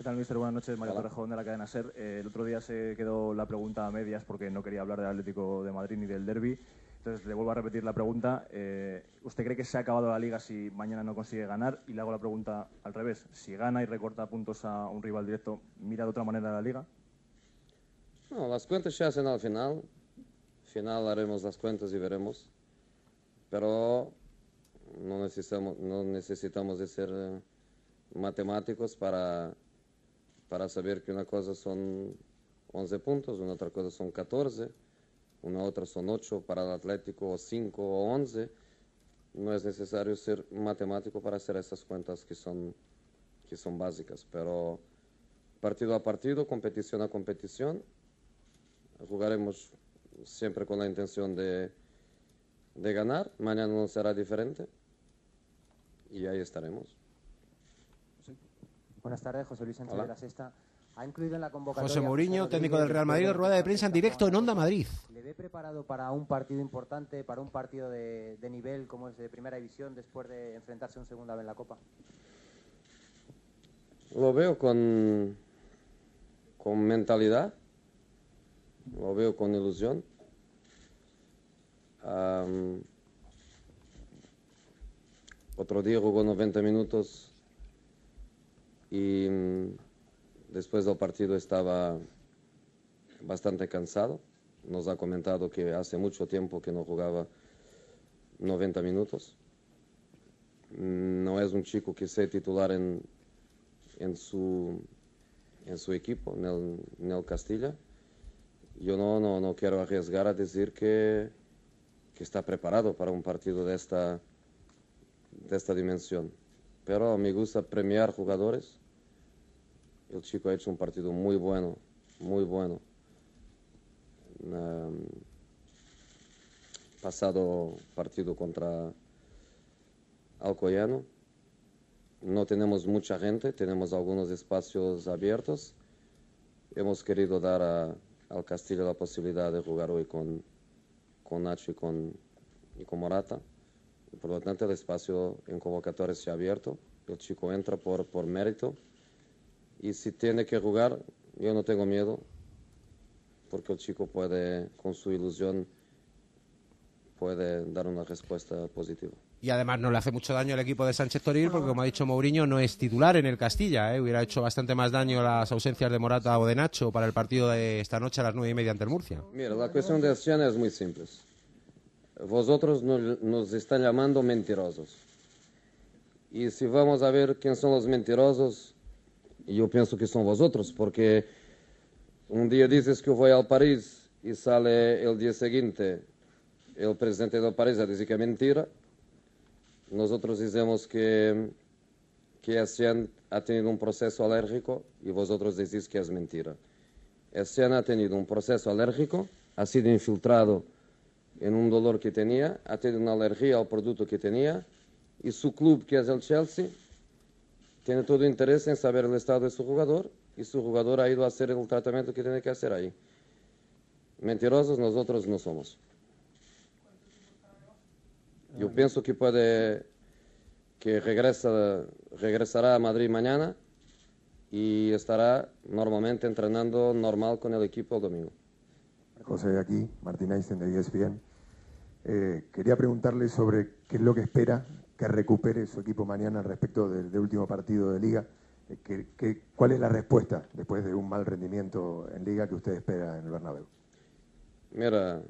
¿Qué tal, mister? Buenas noches, Mario. Torrejón de la cadena SER. Eh, el otro día se quedó la pregunta a medias porque no quería hablar del Atlético de Madrid ni del derby. Entonces le vuelvo a repetir la pregunta. Eh, ¿Usted cree que se ha acabado la liga si mañana no consigue ganar? Y le hago la pregunta al revés. Si gana y recorta puntos a un rival directo, ¿mira de otra manera la liga? No, las cuentas se hacen al final. Al final haremos las cuentas y veremos. Pero no necesitamos, no necesitamos de ser eh, matemáticos para, para saber que una cosa son 11 puntos, una otra cosa son 14, una otra son 8 para el Atlético, o 5 o 11. No es necesario ser matemático para hacer esas cuentas que son, que son básicas, pero partido a partido, competición a competición, jugaremos siempre con la intención de, de ganar. Mañana no será diferente. Y ahí estaremos. Buenas tardes, José Luis Sánchez Hola. de la Sexta. Ha incluido en la convocatoria... José Mourinho, técnico del Real Madrid, rueda de prensa en directo en Onda Madrid. ¿Le ve preparado para un partido importante, para un partido de, de nivel como es de Primera División, después de enfrentarse un segunda vez en la Copa? Lo veo con, con mentalidad, lo veo con ilusión. Otro día jugó 90 minutos mm, después del partido estaba bastante cansado. Nos ha comentado que hace mucho tiempo que no jugaba 90 minutos. No es un chico que sea titular en, en, su, en su equipo, en el, en el Castilla. Yo no, no, no quiero arriesgar a decir que, que está preparado para un partido de esta, de esta dimensión. Pero me gusta premiar jugadores. El chico ha hecho un partido muy bueno, muy bueno. Um, pasado partido contra Alcoyano. No tenemos mucha gente, tenemos algunos espacios abiertos. Hemos querido dar al Castillo la posibilidad de jugar hoy con, con Nacho y con, y Morata. Por lo tanto, el espacio en convocatoria se ha abierto. El chico entra por, por mérito Y si tiene que jugar, yo no tengo miedo, porque el chico puede, con su ilusión, puede dar una respuesta positiva. Y además no le hace mucho daño al equipo de Sánchez Toril porque, como ha dicho Mourinho, no es titular en el Castilla. ¿eh? Hubiera hecho bastante más daño las ausencias de Morata o de Nacho para el partido de esta noche a las nueve y media ante el Murcia. Mira, la cuestión de Siena es muy simple. Vosotros no- nos están llamando mentirosos. Y si vamos a ver quién son los mentirosos, yo pienso que son vosotros, porque un día dices que voy al París y sale el día siguiente el presidente del París a decir que es mentira. Nosotros decimos que, que Essien ha tenido un proceso alérgico y vosotros decís que es mentira. Essien ha tenido un proceso alérgico, ha sido infiltrado en un dolor que tenía, ha tenido una alergia al producto que tenía y su club, que es el Chelsea, tiene todo interés en saber el estado de su jugador y su jugador ha ido a hacer el tratamiento que tiene que hacer ahí. Mentirosos nosotros no somos. Yo pienso que puede, que regresa, regresará a Madrid mañana y estará normalmente entrenando normal con el equipo el domingo. José aquí, Martín Einstein de ESPN. Eh, quería preguntarle sobre qué es lo que espera que recupere su equipo mañana respecto del, último partido de Liga. Eh, que- ¿Cuál es la respuesta después de un mal rendimiento en Liga que usted espera en el Bernabéu? Mira,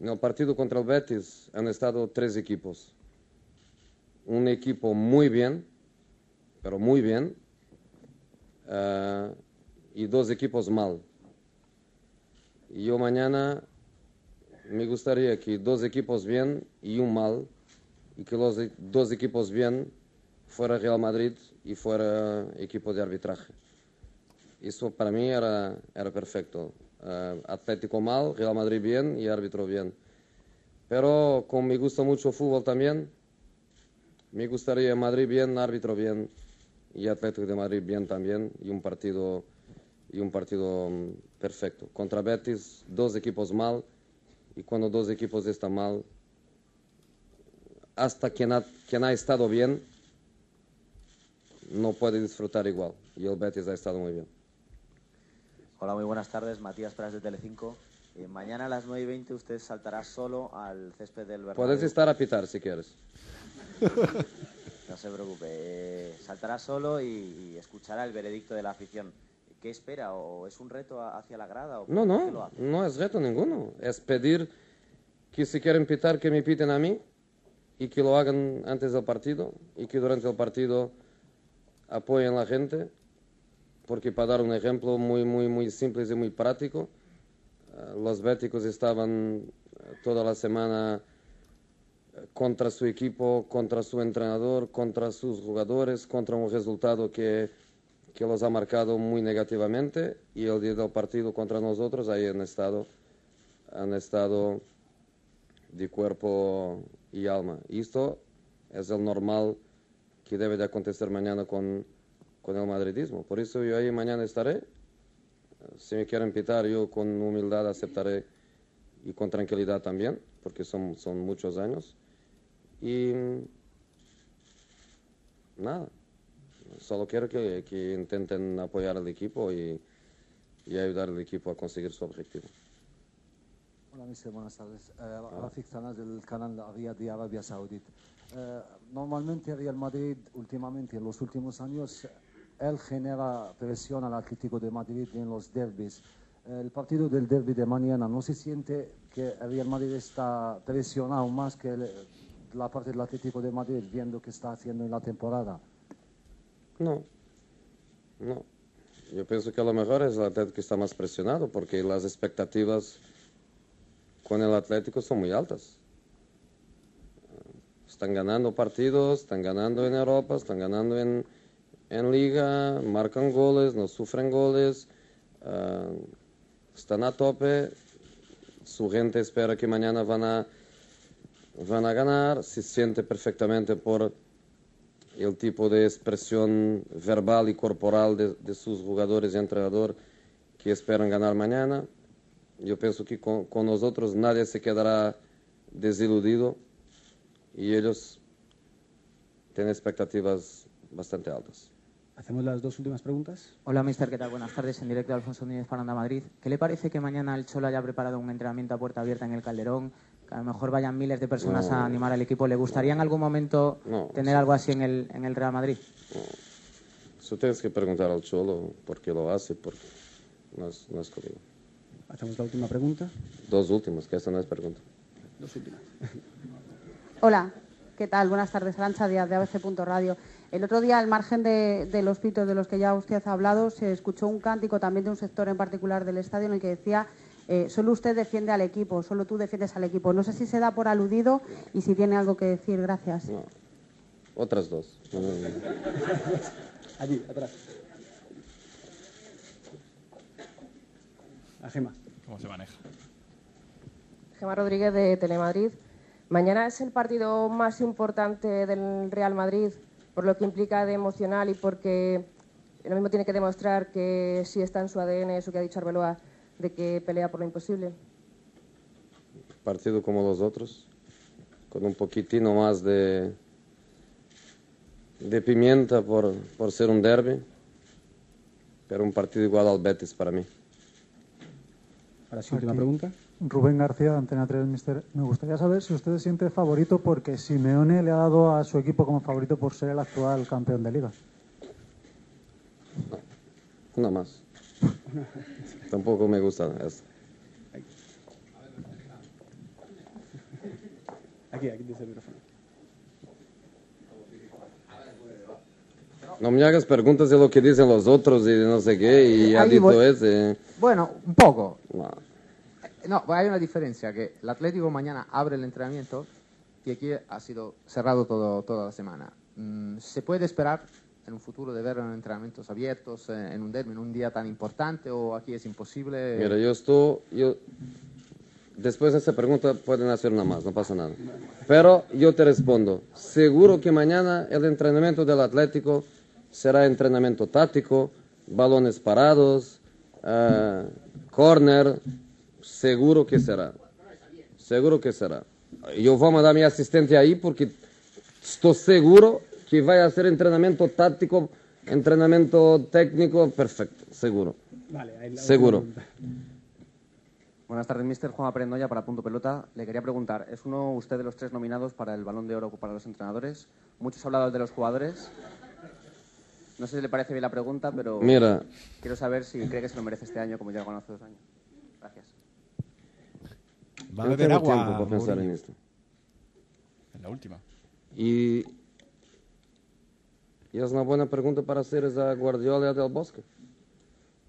en el partido contra el Betis han estado tres equipos. Un equipo muy bien, pero muy bien, ah, y dos equipos mal. Y yo mañana me gustaría que dos equipos bien y un mal, y que los dos equipos bien fuera Real Madrid y fuera equipo de arbitraje. Eso para mí era, era perfecto. Eh, Atlético mal, Real Madrid bien y árbitro bien. Pero como me gusta mucho el fútbol también, me gustaría Madrid bien, árbitro bien y Atlético de Madrid bien también y un partido y un partido mm, perfecto. Contra Betis, dos equipos mal y cuando dos equipos están mal, hasta quien ha, quien ha estado bien no puede disfrutar igual. Y el Betis ha estado muy bien. Hola, muy buenas tardes. Matías Pras de Telecinco. Eh, mañana a las 9 y 20 usted saltará solo al césped del Bernabéu. Puedes estar a pitar si quieres. No se preocupe. eh, saltará solo y, y escuchará el veredicto de la afición. ¿Qué espera? ¿O es un reto hacia la grada? O No, no, no es reto ninguno. Es pedir que si quieren pitar, que me piten a mí y que lo hagan antes del partido y que durante el partido apoyen a la gente. Porque para dar un ejemplo muy, muy, muy simple y muy práctico, eh, los béticos estaban eh, toda la semana eh, contra su equipo, contra su entrenador, contra sus jugadores, contra un resultado que, que los ha marcado muy negativamente y el día del partido contra nosotros ahí han estado, han estado de cuerpo y alma. Esto es el normal que debe de acontecer mañana con, con el madridismo. Por eso yo ahí mañana estaré. Si me quieren pitar, yo con humildad aceptaré y con tranquilidad también, porque son, son muchos años. Y nada, solo quiero que, que intenten apoyar al equipo y, y ayudar al equipo a conseguir su objetivo. Hola, mister, buenas tardes. Eh, Rafik Tanaz del canal Riyadh de Arabia Saudita. Eh, normalmente Real Madrid, últimamente, en los últimos años, él genera presión al Atlético de Madrid en los derbis. Eh, el partido del derby de mañana, ¿no se siente que el Real Madrid está presionado más que el- la parte del Atlético de Madrid, viendo que está haciendo en la temporada? No, no. Yo pienso que a lo mejor es el Atlético que está más presionado porque las expectativas con el Atlético son muy altas. Están ganando partidos, están ganando en Europa, están ganando en, en Liga, marcan goles, no sufren goles, ah, están a tope. Su gente espera que mañana van a, van a ganar, se siente perfectamente por el tipo de expresión verbal y corporal de, de sus jugadores y entrenador que esperan ganar mañana. Yo pienso que con, con nosotros nadie se quedará desiludido y ellos tienen expectativas bastante altas. Hacemos las dos últimas preguntas. Hola, mister, ¿qué tal? Buenas tardes, en directo de Alfonso Núñez para Onda Madrid. ¿Qué le parece que mañana el Cholo haya preparado un entrenamiento a puerta abierta en el Calderón? Que a lo mejor vayan miles de personas No. a animar al equipo. ¿Le gustaría en algún momento No, tener algo así en el, en el Real Madrid? Eso tienes que preguntar al Cholo por qué lo hace, porque no es, no es conmigo. Hacemos la última pregunta. Dos últimas, que esta no es pregunta. Dos últimas. Hola, ¿qué tal? Buenas tardes, Arancha Díaz de ABC. Radio. El otro día, al margen de, de los pitos de los que ya usted ha hablado, se escuchó un cántico también de un sector en particular del estadio en el que decía eh, solo usted defiende al equipo, solo tú defiendes al equipo. No sé si se da por aludido y si tiene algo que decir. Gracias. Otras dos. No, no, no. Allí, atrás. A Gema. ¿Cómo se maneja? Gemma Rodríguez de Telemadrid. Mañana es el partido más importante del Real Madrid, por lo que implica de emocional y porque lo mismo tiene que demostrar que sí está en su ADN eso que ha dicho Arbeloa, de que pelea por lo imposible. Partido como los otros, con un poquitino más de, de pimienta por, por ser un derby, pero un partido igual al Betis para mí. Ahora sí, última pregunta. Rubén García, de Antena 3, mister. Me gustaría saber si usted se siente favorito porque Simeone le ha dado a su equipo como favorito por ser el actual campeón de liga. Una más. Tampoco me gusta eso. Aquí, aquí dice el micrófono. No me hagas preguntas de lo que dicen los otros y de no sé qué, y ha dicho ese. Bueno, un poco. No. No, hay una diferencia, que el Atlético mañana abre el entrenamiento y aquí ha sido cerrado todo, toda la semana. Mm, ¿Se puede esperar en un futuro de ver entrenamientos abiertos eh, en un en un día tan importante o aquí es imposible? Mira, yo estoy. Yo, después de esta pregunta pueden hacer una más, no pasa nada. Pero yo te respondo: seguro que mañana el entrenamiento del Atlético será entrenamiento táctico, balones parados, eh, corner. Seguro que será. Seguro que será. Yo voy a mandar a mi asistente ahí porque estoy seguro que va a hacer entrenamiento táctico, entrenamiento técnico, perfecto, seguro. Vale, ahí la Seguro. pregunta. Buenas tardes, mister Juan Aprendoya para Punto Pelota. Le quería preguntar, ¿es uno usted de los tres nominados para el Balón de Oro para los entrenadores? Muchos ha hablado de los jugadores. No sé si le parece bien la pregunta, pero Mira. quiero saber si cree que se lo merece este año como ya lo ganó hace dos años. Gracias. Va a beber tengo agua. tiempo para pensar en esto. En la última. Y, y es una buena pregunta para hacer es a Guardiola del Bosque.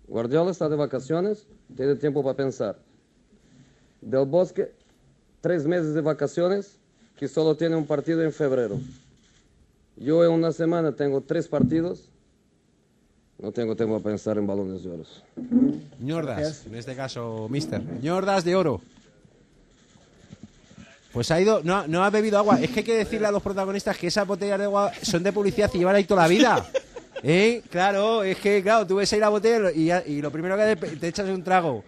Guardiola está de vacaciones, tiene tiempo para pensar. Del Bosque, tres meses de vacaciones, que solo tiene un partido en febrero. Yo en una semana tengo tres partidos, no tengo tiempo para pensar en balones de oro. Ñordas, en este caso, mister. Ñordas de oro. Pues ha ido, no, no ha bebido agua. Es que hay que decirle a los protagonistas que esas botellas de agua son de publicidad y llevan ahí toda la vida. ¿Eh? Claro, es que, claro, tú ves ahí la botella y, y lo primero que haces, te echas un trago.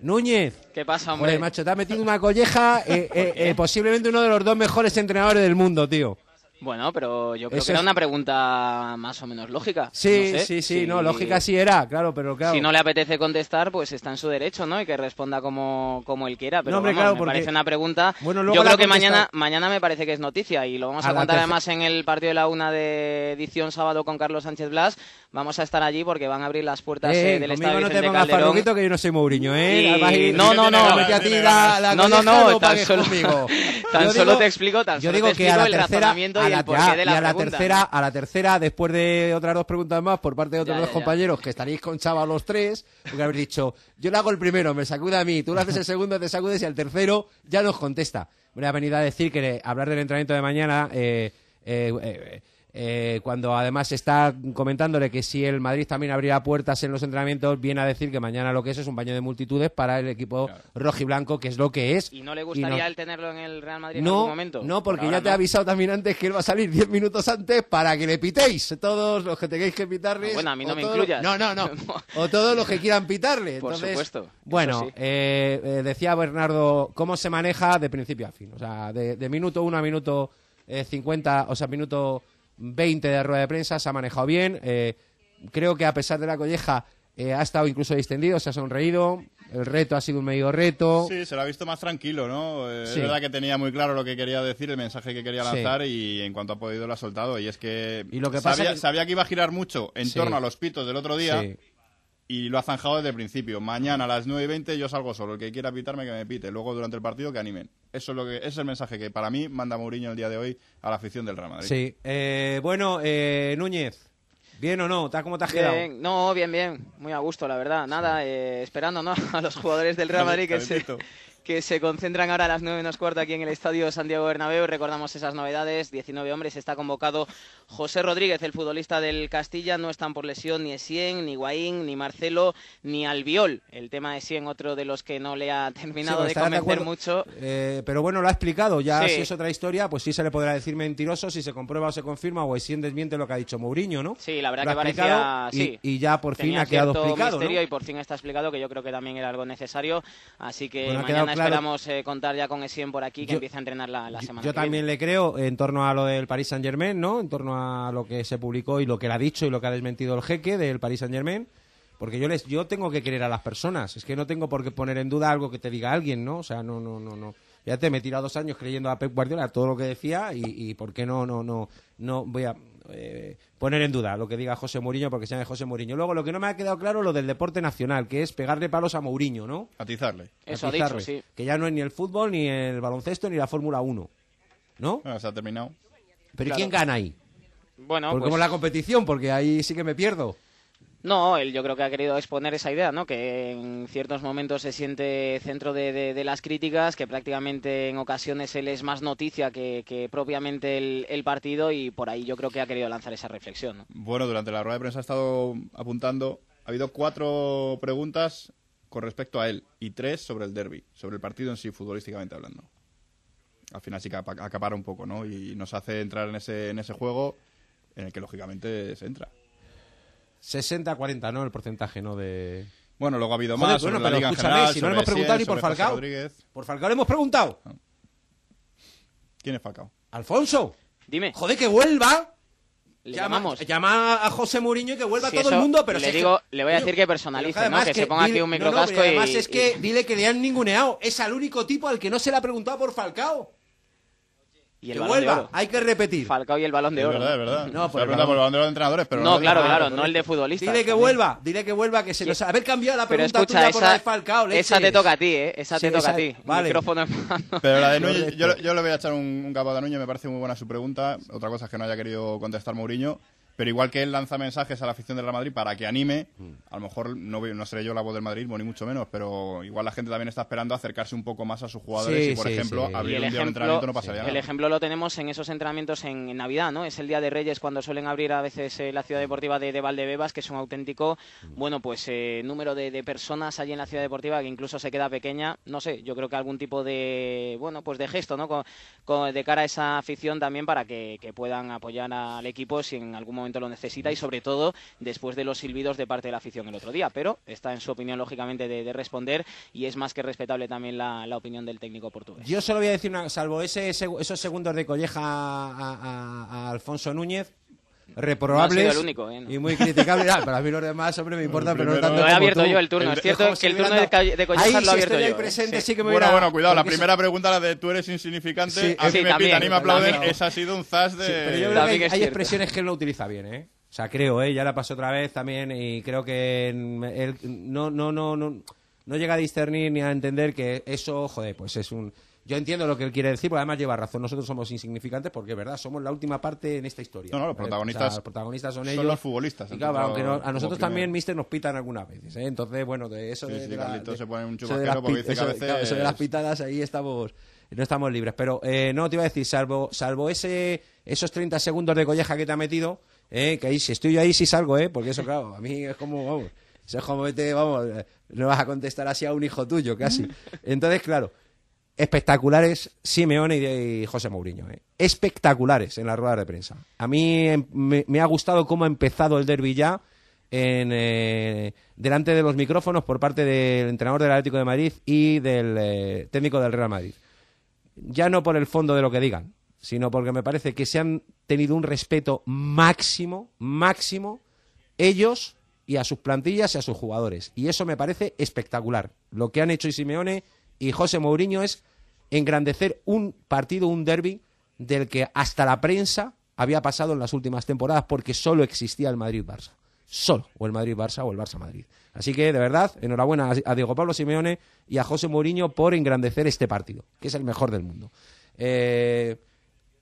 Núñez. ¿Qué pasa, hombre? Joder, macho, te has metido una colleja. eh, eh, eh, posiblemente uno de los dos mejores entrenadores del mundo, tío. Bueno, pero yo creo Eso que era es- una pregunta más o menos lógica. Sí, No sé, sí, sí, si- no, lógica sí era, claro, pero claro. Si no le apetece contestar, pues está en su derecho, ¿no? Y que responda como, como él quiera. Pero No, hombre, vamos, claro, me porque- parece una pregunta. Bueno, luego Yo creo que mañana, mañana me parece que es noticia y lo vamos a, contar además en el partido de la una de edición sábado con Carlos Sánchez Blas. Vamos a estar allí porque van a abrir las puertas Eh, eh, del estadio no te pongas Calderón. que yo no soy Mourinho, ¿eh? Y- no, no, no. Te metí a ti la, la no, no, no, no tan solo, tan solo te explico, tan Yo solo digo te explico el razonamiento la, ya, de y la a la pregunta. tercera, a la tercera, después de otras dos preguntas más por parte de otros Ya, dos compañeros que estaréis con Chava los tres, porque habéis dicho, yo le hago el primero, me sacude a mí, tú le haces el segundo, te sacudes y al tercero ya nos contesta. Me ha venido a decir que hablar del entrenamiento de mañana, eh, eh, eh, eh, cuando además está comentándole que si el Madrid también abrirá puertas en los entrenamientos, viene a decir que mañana lo que es es un baño de multitudes para el equipo rojiblanco, que es lo que es. ¿Y no le gustaría no- el tenerlo en el Real Madrid en no, algún momento? no, porque ya te he avisado también antes que él va a salir 10 minutos antes para que le pitéis. Todos los que tengáis que pitarles. Ah, bueno, a mí no me todos- incluyas. No, no, no. o todos los que quieran pitarle. Por supuesto, Bueno, sí. eh, eh, decía Bernardo, ¿cómo se maneja de principio a fin? O sea, de, de minuto 1 a minuto eh, 50, o sea, minuto 20 de rueda de prensa se ha manejado bien. eh, creo que a pesar de la colleja eh, ha estado incluso distendido, se ha sonreído. El reto ha sido un medio reto. Sí, se lo ha visto más tranquilo, ¿no? Eh, Sí. Es verdad que tenía muy claro lo que quería decir, el mensaje que quería Sí. lanzar y en cuanto ha podido lo ha soltado. Y es que, Y lo que pasa sabía, que- sabía que iba a girar mucho en Sí. torno a los pitos del otro día Sí. Y lo ha zanjado desde el principio. Mañana a las 9 y 20 yo salgo solo. El que quiera pitarme, que me pite. Luego durante el partido, que animen. Eso es, lo que, ese es el mensaje que para mí manda Mourinho el día de hoy a la afición del Real Madrid. Sí. Eh, bueno, eh, Núñez, ¿bien o no? ¿Tá- ¿Cómo te has quedado? Bien, no, bien, bien, muy a gusto, la verdad. Nada, eh, esperando ¿no? a los jugadores del Real Madrid que se. Que se concentran ahora a las 9 menos cuarto aquí en el Estadio Santiago Bernabéu. Recordamos esas novedades, 19 hombres, está convocado José Rodríguez, el futbolista del Castilla. No están por lesión ni Essien, ni Guaín, ni Marcelo, ni Albiol. El tema de Essien, otro de los que no le ha terminado Sí, de de convencer acuerdo. mucho. Eh, pero bueno, lo ha explicado. Ya Sí. si es otra historia, pues sí se le podrá decir mentiroso si se comprueba o se confirma o si desmiente lo que ha dicho Mourinho, ¿no? Sí, la verdad Lo ha que parecía, y- sí. y, ya por fin Tenía ha quedado explicado, ¿no? misterio y por fin está explicado que yo creo que también era algo necesario. Así que Bueno, mañana claro- esperamos eh, contar ya con Essien por aquí, que Yo- empiece a entrenar la, la semana Yo que viene. también le creo en torno a lo del Paris Saint Germain, ¿no? En torno a lo que se publicó y lo que le ha dicho y lo que ha desmentido el jeque del Paris Saint Germain. Porque yo les, yo tengo que querer a las personas. Es que no tengo por qué poner en duda algo que te diga alguien, ¿no? O sea, no, no, no, no. Ya te me he tirado dos años creyendo a Pep Guardiola todo lo que decía y, y por qué no, no, no, no voy a eh, poner en duda lo que diga José Mourinho porque se llama José Mourinho. Luego lo que no me ha quedado claro lo del deporte nacional, que es pegarle palos a Mourinho, ¿no? Atizarle. Eso ha dicho, Atizarle. sí. Que ya no es ni el fútbol, ni el baloncesto, ni la Fórmula 1. ¿No? Bueno, se ha terminado. Pero ¿y Claro. quién gana ahí? Bueno, Porque pues- como la competición, porque ahí sí que me pierdo. No, él yo creo que ha querido exponer esa idea, ¿no? Que en ciertos momentos se siente centro de, de- las críticas, que prácticamente en ocasiones él es más noticia que, que propiamente el, partido y por ahí yo creo que ha querido lanzar esa reflexión, ¿no? Bueno, durante la rueda de prensa ha estado apuntando. Ha habido cuatro preguntas con respecto a él y tres sobre el derby, sobre el partido en sí, futbolísticamente hablando. Al final sí que apa- acapara un poco, ¿no? Y nos hace entrar en ese, en ese juego en el que lógicamente se entra. 60-40, ¿no? El porcentaje, ¿no? De... Bueno, luego ha habido Joder, más sobre bueno, la pero Liga escúchame, general, si no le hemos preguntado ni por Falcao. Rodríguez. Por Falcao le hemos preguntado. ¿Quién es Falcao? Alfonso. Dime. Joder, que vuelva. Le llama, llamamos. llama a José Mourinho y que vuelva Sí, todo eso el mundo, pero le si digo- que- le voy a decir que personalice, pero ¿no? Que se ponga aquí un no, no, microcasco pero además y- es que y- dile que le han ninguneado. Es al único tipo al que no se le ha preguntado por Falcao. Y el que Balón de vuelva, Oro. hay que repetir. Falcao y el balón de Es oro. verdad, es verdad. No, Se por ha el por el balón de los entrenadores, pero No, no claro, de- claro, no el de futbolista. Dile que vuelva, dile que vuelva, que se nos haber cambiado la Pero pregunta escucha, tuya por la esa, de Falcao. esa te leches. toca a ti, ¿eh? Esa Sí, te toca esa- a ti. vale. Micrófono en mano. Pero la de Núñez, yo, yo le voy a echar un, un cabo a Núñez, me parece muy buena su pregunta. Otra cosa es que no haya querido contestar Mourinho. Pero igual que él lanza mensajes a la afición del Real Madrid para que anime, a lo mejor no, no seré yo la voz del madridismo, ni mucho menos, pero igual la gente también está esperando acercarse un poco más a sus jugadores Sí, y, por sí, ejemplo, sí. abrir el un día un entrenamiento no pasaría el nada. ejemplo lo tenemos en esos entrenamientos en, en Navidad, ¿no? Es el día de Reyes cuando suelen abrir a veces eh, la ciudad deportiva de, de Valdebebas, que es un auténtico, bueno, pues eh, número de, de personas allí en la ciudad deportiva que incluso se queda pequeña. No sé, yo creo que algún tipo de, bueno, pues de gesto, ¿no? Con- con- de cara a esa afición también para que, que puedan apoyar al equipo si en algún momento lo necesita y sobre todo después de los silbidos de parte de la afición el otro día. Pero está en su opinión, lógicamente, de, de responder y es más que respetable también la, opinión del técnico portugués. Yo solo voy a decir una, salvo ese, esos segundos de colleja a Alfonso Núñez, reprobables No ha sido el único, ¿eh? No. y muy criticables. Ah, para mí los demás, hombre, me importa, pero no tanto Lo he abierto yo el turno. Es cierto que el turno de de Collejas lo he si abierto estoy ahí yo, ¿eh? presente, Sí. sí que me Bueno, bueno, cuidado, la primera pregunta, la de tú eres insignificante, Sí, a mí sí, me también, pitan y me aplauden, también. esa ha sido un zas de... Sí, pero yo creo que También hay, expresiones que él no utiliza bien, ¿eh? O sea, creo, ¿eh? Ya la pasó otra vez también y creo que él no, no, no, no, no llega a discernir ni a entender que eso, joder, pues es un... Yo entiendo lo que él quiere decir, porque además lleva razón. Nosotros somos insignificantes porque, es verdad, somos la última parte en esta historia. No, no, los ¿vale? protagonistas O sea, los protagonistas son, son ellos. los futbolistas, Y claro, aunque no- a nosotros también, mister, nos pitan algunas veces, ¿eh? Entonces, bueno, de eso Sí, de, sí, de la- Carlitos de- se pone un chubasquero porque dice que eso a de- veces- claro, eso de las pitadas, ahí estamos... No estamos libres, pero eh, no te iba a decir, salvo, salvo ese, esos 30 segundos de colleja que te ha metido, eh, que ahí si estoy yo ahí sí salgo, eh, porque eso claro, a mí es como, vamos, eso es como vete, vamos, eh, no vas a contestar así a un hijo tuyo casi. Entonces, claro, espectaculares Simeone y, José Mourinho, eh. espectaculares en la rueda de prensa. A mí em, me, me ha gustado cómo ha empezado el derby ya en, eh, delante de los micrófonos por parte del entrenador del Atlético de Madrid y del eh, técnico del Real Madrid. Ya no por el fondo de lo que digan, sino porque me parece que se han tenido un respeto máximo, máximo ellos y a sus plantillas y a sus jugadores. Y eso me parece espectacular. Lo que han hecho y Simeone y José Mourinho es engrandecer un partido, un derby, del que hasta la prensa había pasado en las últimas temporadas porque solo existía el Madrid-Barça. Solo, o el Madrid-Barça o el Barça-Madrid. Así que, de verdad, enhorabuena a Diego Pablo Simeone y a José Mourinho por engrandecer este partido, que es el mejor del mundo. Eh,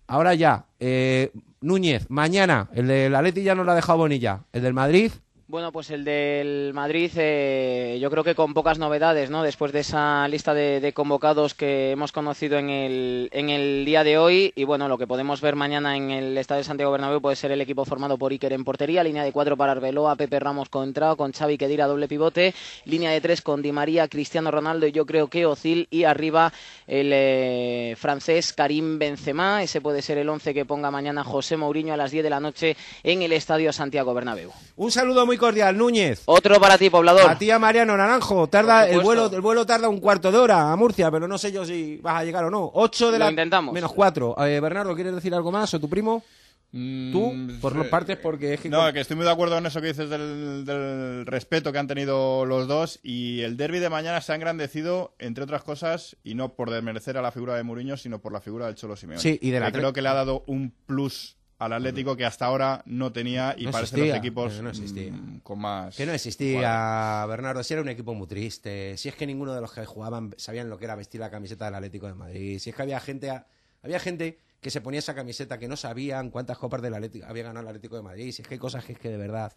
ahora ya, eh, Núñez, mañana, el del Atleti ya nos lo ha dejado Bonilla, el del Madrid, Bueno, pues el del Madrid, eh, yo creo que con pocas novedades, ¿no? Después de esa lista de, de convocados que hemos conocido en el, en el día de hoy. Y bueno, lo que podemos ver mañana en el Estadio de Santiago Bernabéu puede ser el equipo formado por Iker en portería, línea de cuatro para Arbeloa, Pepe Ramos con Trao, con Xavi Kedira doble pivote, línea de tres con Di María, Cristiano Ronaldo y yo creo que Ozil y arriba el eh, francés Karim Benzema. Ese puede ser el once que ponga mañana José Mourinho a las 10 de la noche en el Estadio Santiago Bernabéu. Un saludo muy cordial, Núñez. Otro para ti, poblador. A ti, a Mariano Naranjo. Tarda, el, vuelo, el vuelo tarda un cuarto de hora a Murcia, pero no sé yo si vas a llegar o no. 8 de Lo la. intentamos. Menos 4. Bernardo, ¿quieres decir algo más? ¿O tu primo? Tú, por eh, las partes, porque es que. No, que estoy muy de acuerdo con eso que dices del, del respeto que han tenido los dos y el derby de mañana se ha engrandecido, entre otras cosas, y no por desmerecer a la figura de Mourinho, sino por la figura del Cholo Simeone. Sí, y del que Atle- creo que le ha dado un plus al Atlético que hasta ahora no tenía y No parece existía, los equipos no existía. mm, con más... Que no existía, Bernardo. Si era un equipo muy triste. Si es que ninguno de los que jugaban sabían lo que era vestir la camiseta del Atlético de Madrid. Si es que había gente, había gente que se ponía esa camiseta que no sabían cuántas copas del Atlético había ganado el Atlético de Madrid. Si es que hay cosas que es que de verdad,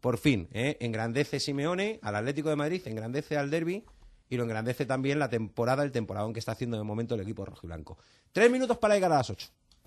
por fin, ¿eh? engrandece Simeone al Atlético de Madrid, engrandece al Derby y lo engrandece también la temporada, el temporadón que está haciendo de momento el equipo rojiblanco. Tres minutos para llegar a las ocho.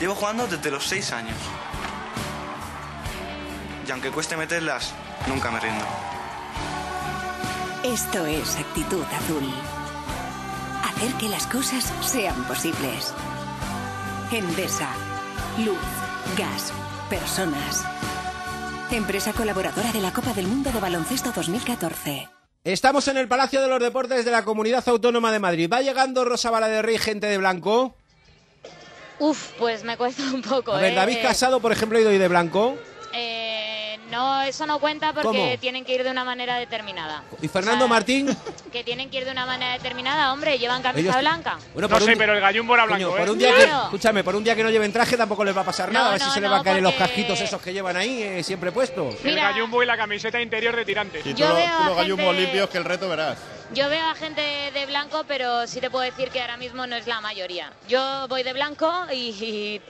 Llevo jugando desde los 6 años. Y aunque cueste meterlas, nunca me rindo. Esto es actitud azul. Hacer que las cosas sean posibles. Endesa. Luz, gas, personas. Empresa colaboradora de la Copa del Mundo de Baloncesto 2014. Estamos en el Palacio de los Deportes de la Comunidad Autónoma de Madrid. ¿Va llegando Rosa Bala de Rey, gente de blanco? Uf, pues me cuesta un poco. A ver, ¿eh? David Casado, por ejemplo, ha ido hoy de blanco. Eh, no, eso no cuenta porque ¿Cómo? tienen que ir de una manera determinada. ¿Y Fernando Martín? Que tienen que ir de una manera determinada, hombre, llevan camisa Ellos- blanca. Bueno, No por sé, un- pero el gallumbo era Coño, blanco, por ¿eh? un día que, escúchame, por un día que no lleven traje tampoco les va a pasar nada. No, a ver si no, se les no, va a caer en los porque- casquitos esos que llevan ahí eh, siempre puestos. El gallumbo y la camiseta interior de tirantes. Y tú, Yo lo- veo tú a los gallumbos gente- limpios que el reto verás. Yo veo a gente de blanco, pero sí te puedo decir que ahora mismo no es la mayoría. Yo voy de blanco y, y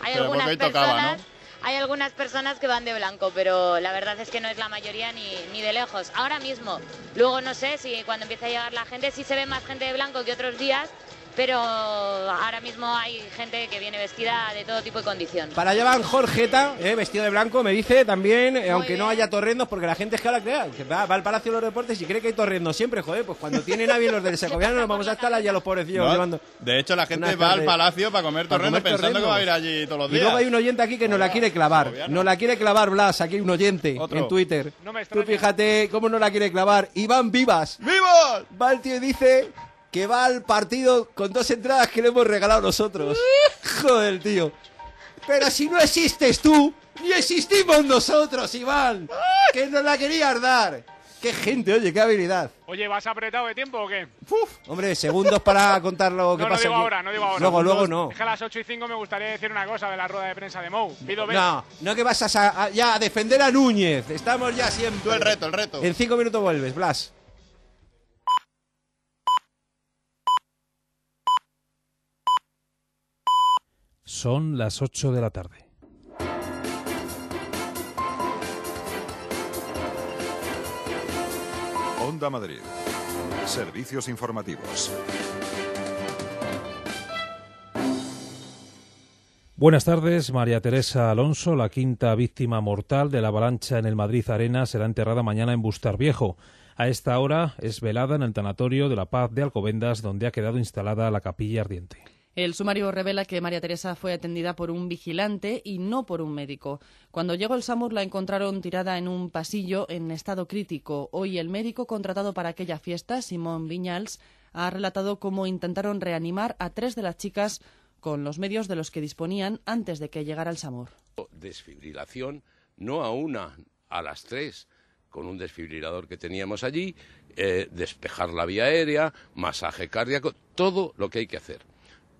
hay Pero algunas tocaba, personas. ¿no? Hay algunas personas que van de blanco, pero la verdad es que no es la mayoría ni, ni de lejos. Ahora mismo, luego no sé si cuando empiece a llegar la gente, sí se ve más gente de blanco que otros días, pero ahora mismo hay gente que viene vestida de todo tipo de condición. Para allá van Jorgeta, eh, vestido de blanco, me dice también, eh, aunque no haya torrendos, porque la gente es que ahora crea, que va, va al Palacio de los Deportes y cree que hay torrendos siempre, joder, pues cuando tienen a bien los del Segoviano nos vamos a estar allá los pobrecillos No, llevando. De hecho, la gente va al palacio para comer para torrendo comer pensando que va a ir torrendos. allí todos los Y días. luego hay un oyente aquí que nos la quiere clavar. Nos la quiere clavar, Blas, aquí hay un oyente Otro. en Twitter. No me Tú fíjate cómo nos la quiere clavar. Iván Vivas. ¡Vivas! Va el tío y dice que va al partido con dos entradas que le hemos regalado nosotros. Joder, tío. Pero si no existes tú, ni existimos nosotros, Iván. Que nos la querías dar. Qué gente, oye, qué habilidad. Oye, ¿vas apretado de tiempo o qué? Hombre, segundos para contar lo que no, no pasa digo aquí. ahora, no digo ahora. Luego, luego no. Es que a las 8 y 5 me gustaría decir una cosa de la rueda de prensa de Mou. Pido ver. No, no que vas a, a- ya a defender a Núñez. Estamos ya siempre. Tú el reto, el reto. En cinco minutos vuelves, Blas. Son las 8 de la tarde. Onda Madrid. Servicios informativos. Buenas tardes. María Teresa Alonso, la quinta víctima mortal de la avalancha en el Madrid Arena, será enterrada mañana en Bustar Viejo. A esta hora es velada en el tanatorio de la Paz de Alcobendas, donde ha quedado instalada la capilla ardiente. El sumario revela que María Teresa fue atendida por un vigilante y no por un médico. Cuando llegó el SAMUR la encontraron tirada en un pasillo en estado crítico. Hoy el médico contratado para aquella fiesta, Simón Viñals, ha relatado cómo intentaron reanimar a tres de las chicas con los medios de los que disponían antes de que llegara el SAMUR. Desfibrilación, no a una, a las tres, con un desfibrilador que teníamos allí, eh, despejar la vía aérea, masaje cardíaco, todo lo que hay que hacer.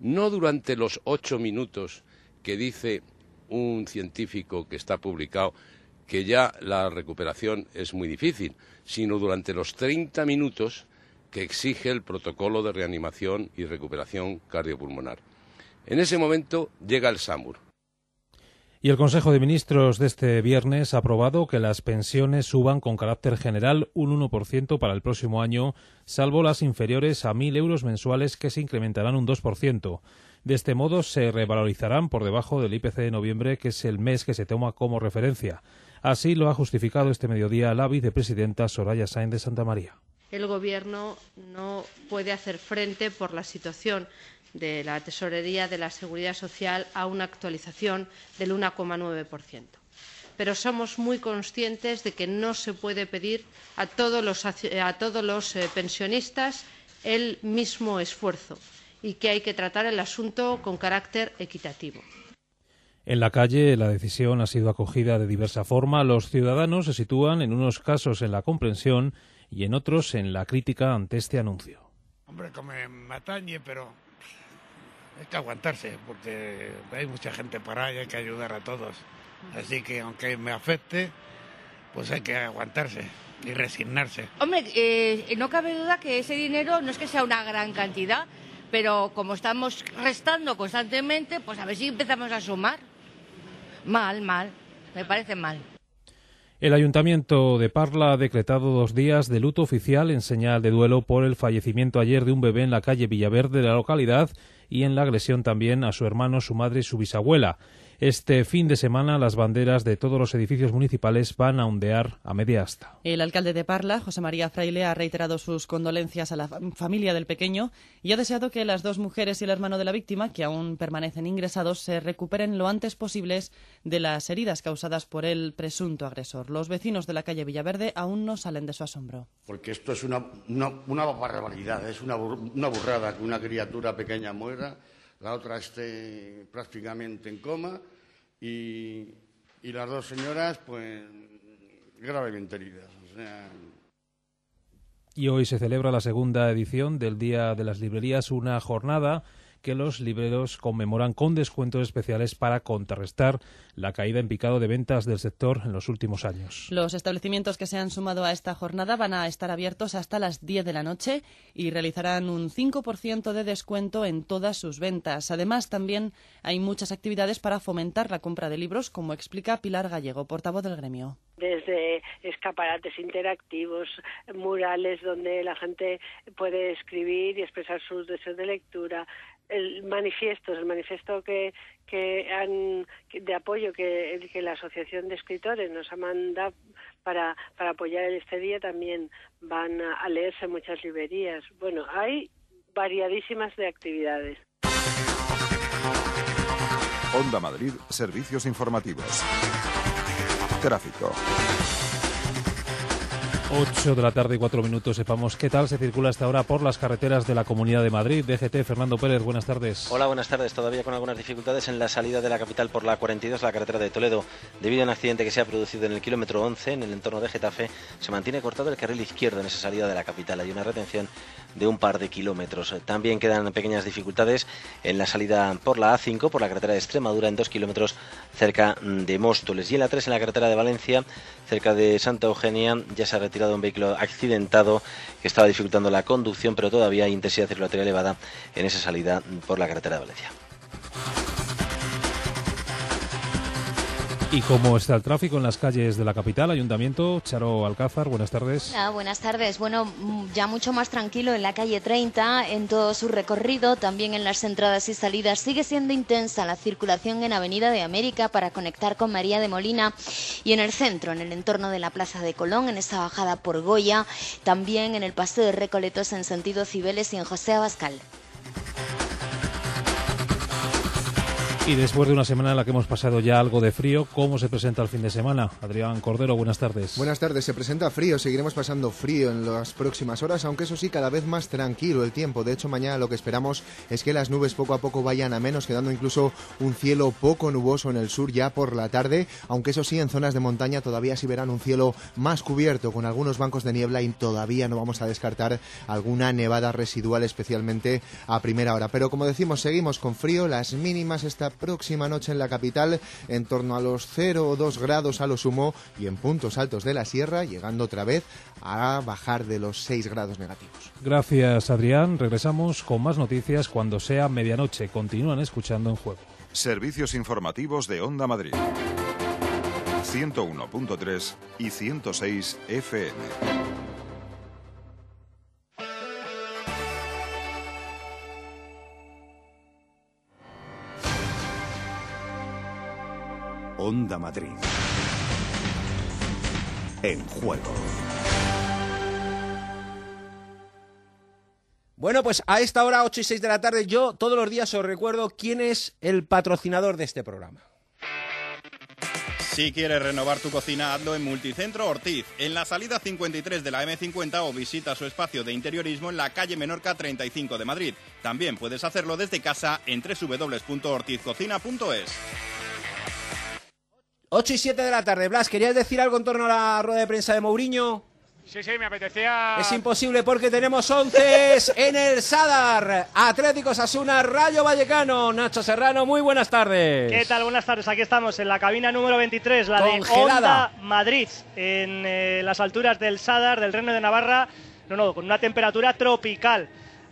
No durante los ocho minutos que dice un científico que está publicado que ya la recuperación es muy difícil, sino durante los 30 minutos que exige el protocolo de reanimación y recuperación cardiopulmonar. En ese momento llega el SAMUR. Y el Consejo de Ministros de este viernes ha aprobado que las pensiones suban con carácter general un 1% para el próximo año, salvo las inferiores a 1.000 euros mensuales que se incrementarán un 2%. De este modo se revalorizarán por debajo del IPC de noviembre, que es el mes que se toma como referencia. Así lo ha justificado este mediodía la vicepresidenta Soraya Sáenz de Santa María. El Gobierno no puede hacer frente por la situación de la Tesorería de la Seguridad Social a una actualización del 1,9%. Pero somos muy conscientes de que no se puede pedir a todos los, a todos los eh, pensionistas el mismo esfuerzo y que hay que tratar el asunto con carácter equitativo. En la calle la decisión ha sido acogida de diversa forma. Los ciudadanos se sitúan en unos casos en la comprensión y en otros en la crítica ante este anuncio. Hombre, como me atañe, pero hay que aguantarse, porque hay mucha gente para y hay que ayudar a todos. Así que aunque me afecte, pues hay que aguantarse y resignarse. Hombre, eh, no cabe duda que ese dinero no es que sea una gran cantidad, pero como estamos restando constantemente, pues a ver si empezamos a sumar. Mal, mal, me parece mal. El Ayuntamiento de Parla ha decretado dos días de luto oficial en señal de duelo por el fallecimiento ayer de un bebé en la calle Villaverde de la localidad y en la agresión también a su hermano, su madre y su bisabuela. Este fin de semana las banderas de todos los edificios municipales van a ondear a media asta. El alcalde de Parla, José María Fraile, ha reiterado sus condolencias a la familia del pequeño y ha deseado que las dos mujeres y el hermano de la víctima, que aún permanecen ingresados, se recuperen lo antes posibles de las heridas causadas por el presunto agresor. Los vecinos de la calle Villaverde aún no salen de su asombro. Porque esto es una, una, barbaridad, es una, una burrada que una criatura pequeña muera la otra esté prácticamente en coma y, las dos señoras, pues, gravemente heridas. Y hoy se celebra la segunda edición del Día de las Librerías, una jornada que los libreros conmemoran con descuentos especiales para contrarrestar la caída en picado de ventas del sector en los últimos años. Los establecimientos que se han sumado a esta jornada van a estar abiertos hasta las 10 de la noche y realizarán un 5% de descuento en todas sus ventas. Además, también hay muchas actividades para fomentar la compra de libros, como explica Pilar Gallego, portavoz del gremio desde escaparates interactivos, murales donde la gente puede escribir y expresar sus deseos de lectura, el manifiesto, el manifiesto que, que han de apoyo que, que la Asociación de Escritores nos ha mandado para, para apoyar este día también van a, leerse muchas librerías. Bueno, hay variadísimas de actividades. Onda Madrid, servicios informativos. Tráfico. 8 de la tarde y 4 minutos. Sepamos qué tal se circula hasta ahora por las carreteras de la Comunidad de Madrid. DGT, Fernando Pérez, buenas tardes. Hola, buenas tardes. Todavía con algunas dificultades en la salida de la capital por la 42, la carretera de Toledo. Debido a un accidente que se ha producido en el kilómetro 11, en el entorno de Getafe, se mantiene cortado el carril izquierdo en esa salida de la capital. Hay una retención de un par de kilómetros. También quedan pequeñas dificultades en la salida por la A5, por la carretera de Extremadura, en dos kilómetros cerca de Móstoles. Y en la 3, en la carretera de Valencia, cerca de Santa Eugenia, ya se ha retirado un vehículo accidentado que estaba dificultando la conducción, pero todavía hay intensidad circulatoria elevada en esa salida por la carretera de Valencia. ¿Y cómo está el tráfico en las calles de la capital, Ayuntamiento? Charo Alcázar, buenas tardes. Buenas tardes. Bueno, ya mucho más tranquilo en la calle 30, en todo su recorrido, también en las entradas y salidas. Sigue siendo intensa la circulación en Avenida de América para conectar con María de Molina y en el centro, en el entorno de la Plaza de Colón, en esta bajada por Goya, también en el Paseo de Recoletos en sentido Cibeles y en José Abascal. Y después de una semana en la que hemos pasado ya algo de frío, ¿cómo se presenta el fin de semana? Adrián Cordero, buenas tardes. Buenas tardes, se presenta frío, seguiremos pasando frío en las próximas horas, aunque eso sí, cada vez más tranquilo el tiempo. De hecho, mañana lo que esperamos es que las nubes poco a poco vayan a menos, quedando incluso un cielo poco nuboso en el sur ya por la tarde, aunque eso sí, en zonas de montaña todavía sí verán un cielo más cubierto, con algunos bancos de niebla y todavía no vamos a descartar alguna nevada residual, especialmente a primera hora. Pero como decimos, seguimos con frío, las mínimas esta próxima noche en la capital en torno a los 0 o 2 grados a lo sumo y en puntos altos de la sierra llegando otra vez a bajar de los 6 grados negativos. Gracias, Adrián. Regresamos con más noticias cuando sea medianoche. Continúan escuchando en juego. Servicios informativos de Onda Madrid. 101.3 y 106 FM. Onda Madrid. En juego. Bueno, pues a esta hora, 8 y 6 de la tarde, yo todos los días os recuerdo quién es el patrocinador de este programa. Si quieres renovar tu cocina, hazlo en Multicentro Ortiz, en la salida 53 de la M50 o visita su espacio de interiorismo en la calle Menorca 35 de Madrid. También puedes hacerlo desde casa en www.ortizcocina.es. 8 y 7 de la tarde. Blas, ¿querías decir algo en torno a la rueda de prensa de Mourinho? Sí, sí, me apetecía. Es imposible porque tenemos 11 en el Sadar. Atlético Sasuna, Rayo Vallecano. Nacho Serrano, muy buenas tardes. ¿Qué tal? Buenas tardes. Aquí estamos en la cabina número 23, la Congelada. de Onda Madrid, en eh, las alturas del Sadar, del Reino de Navarra. No, no, con una temperatura tropical.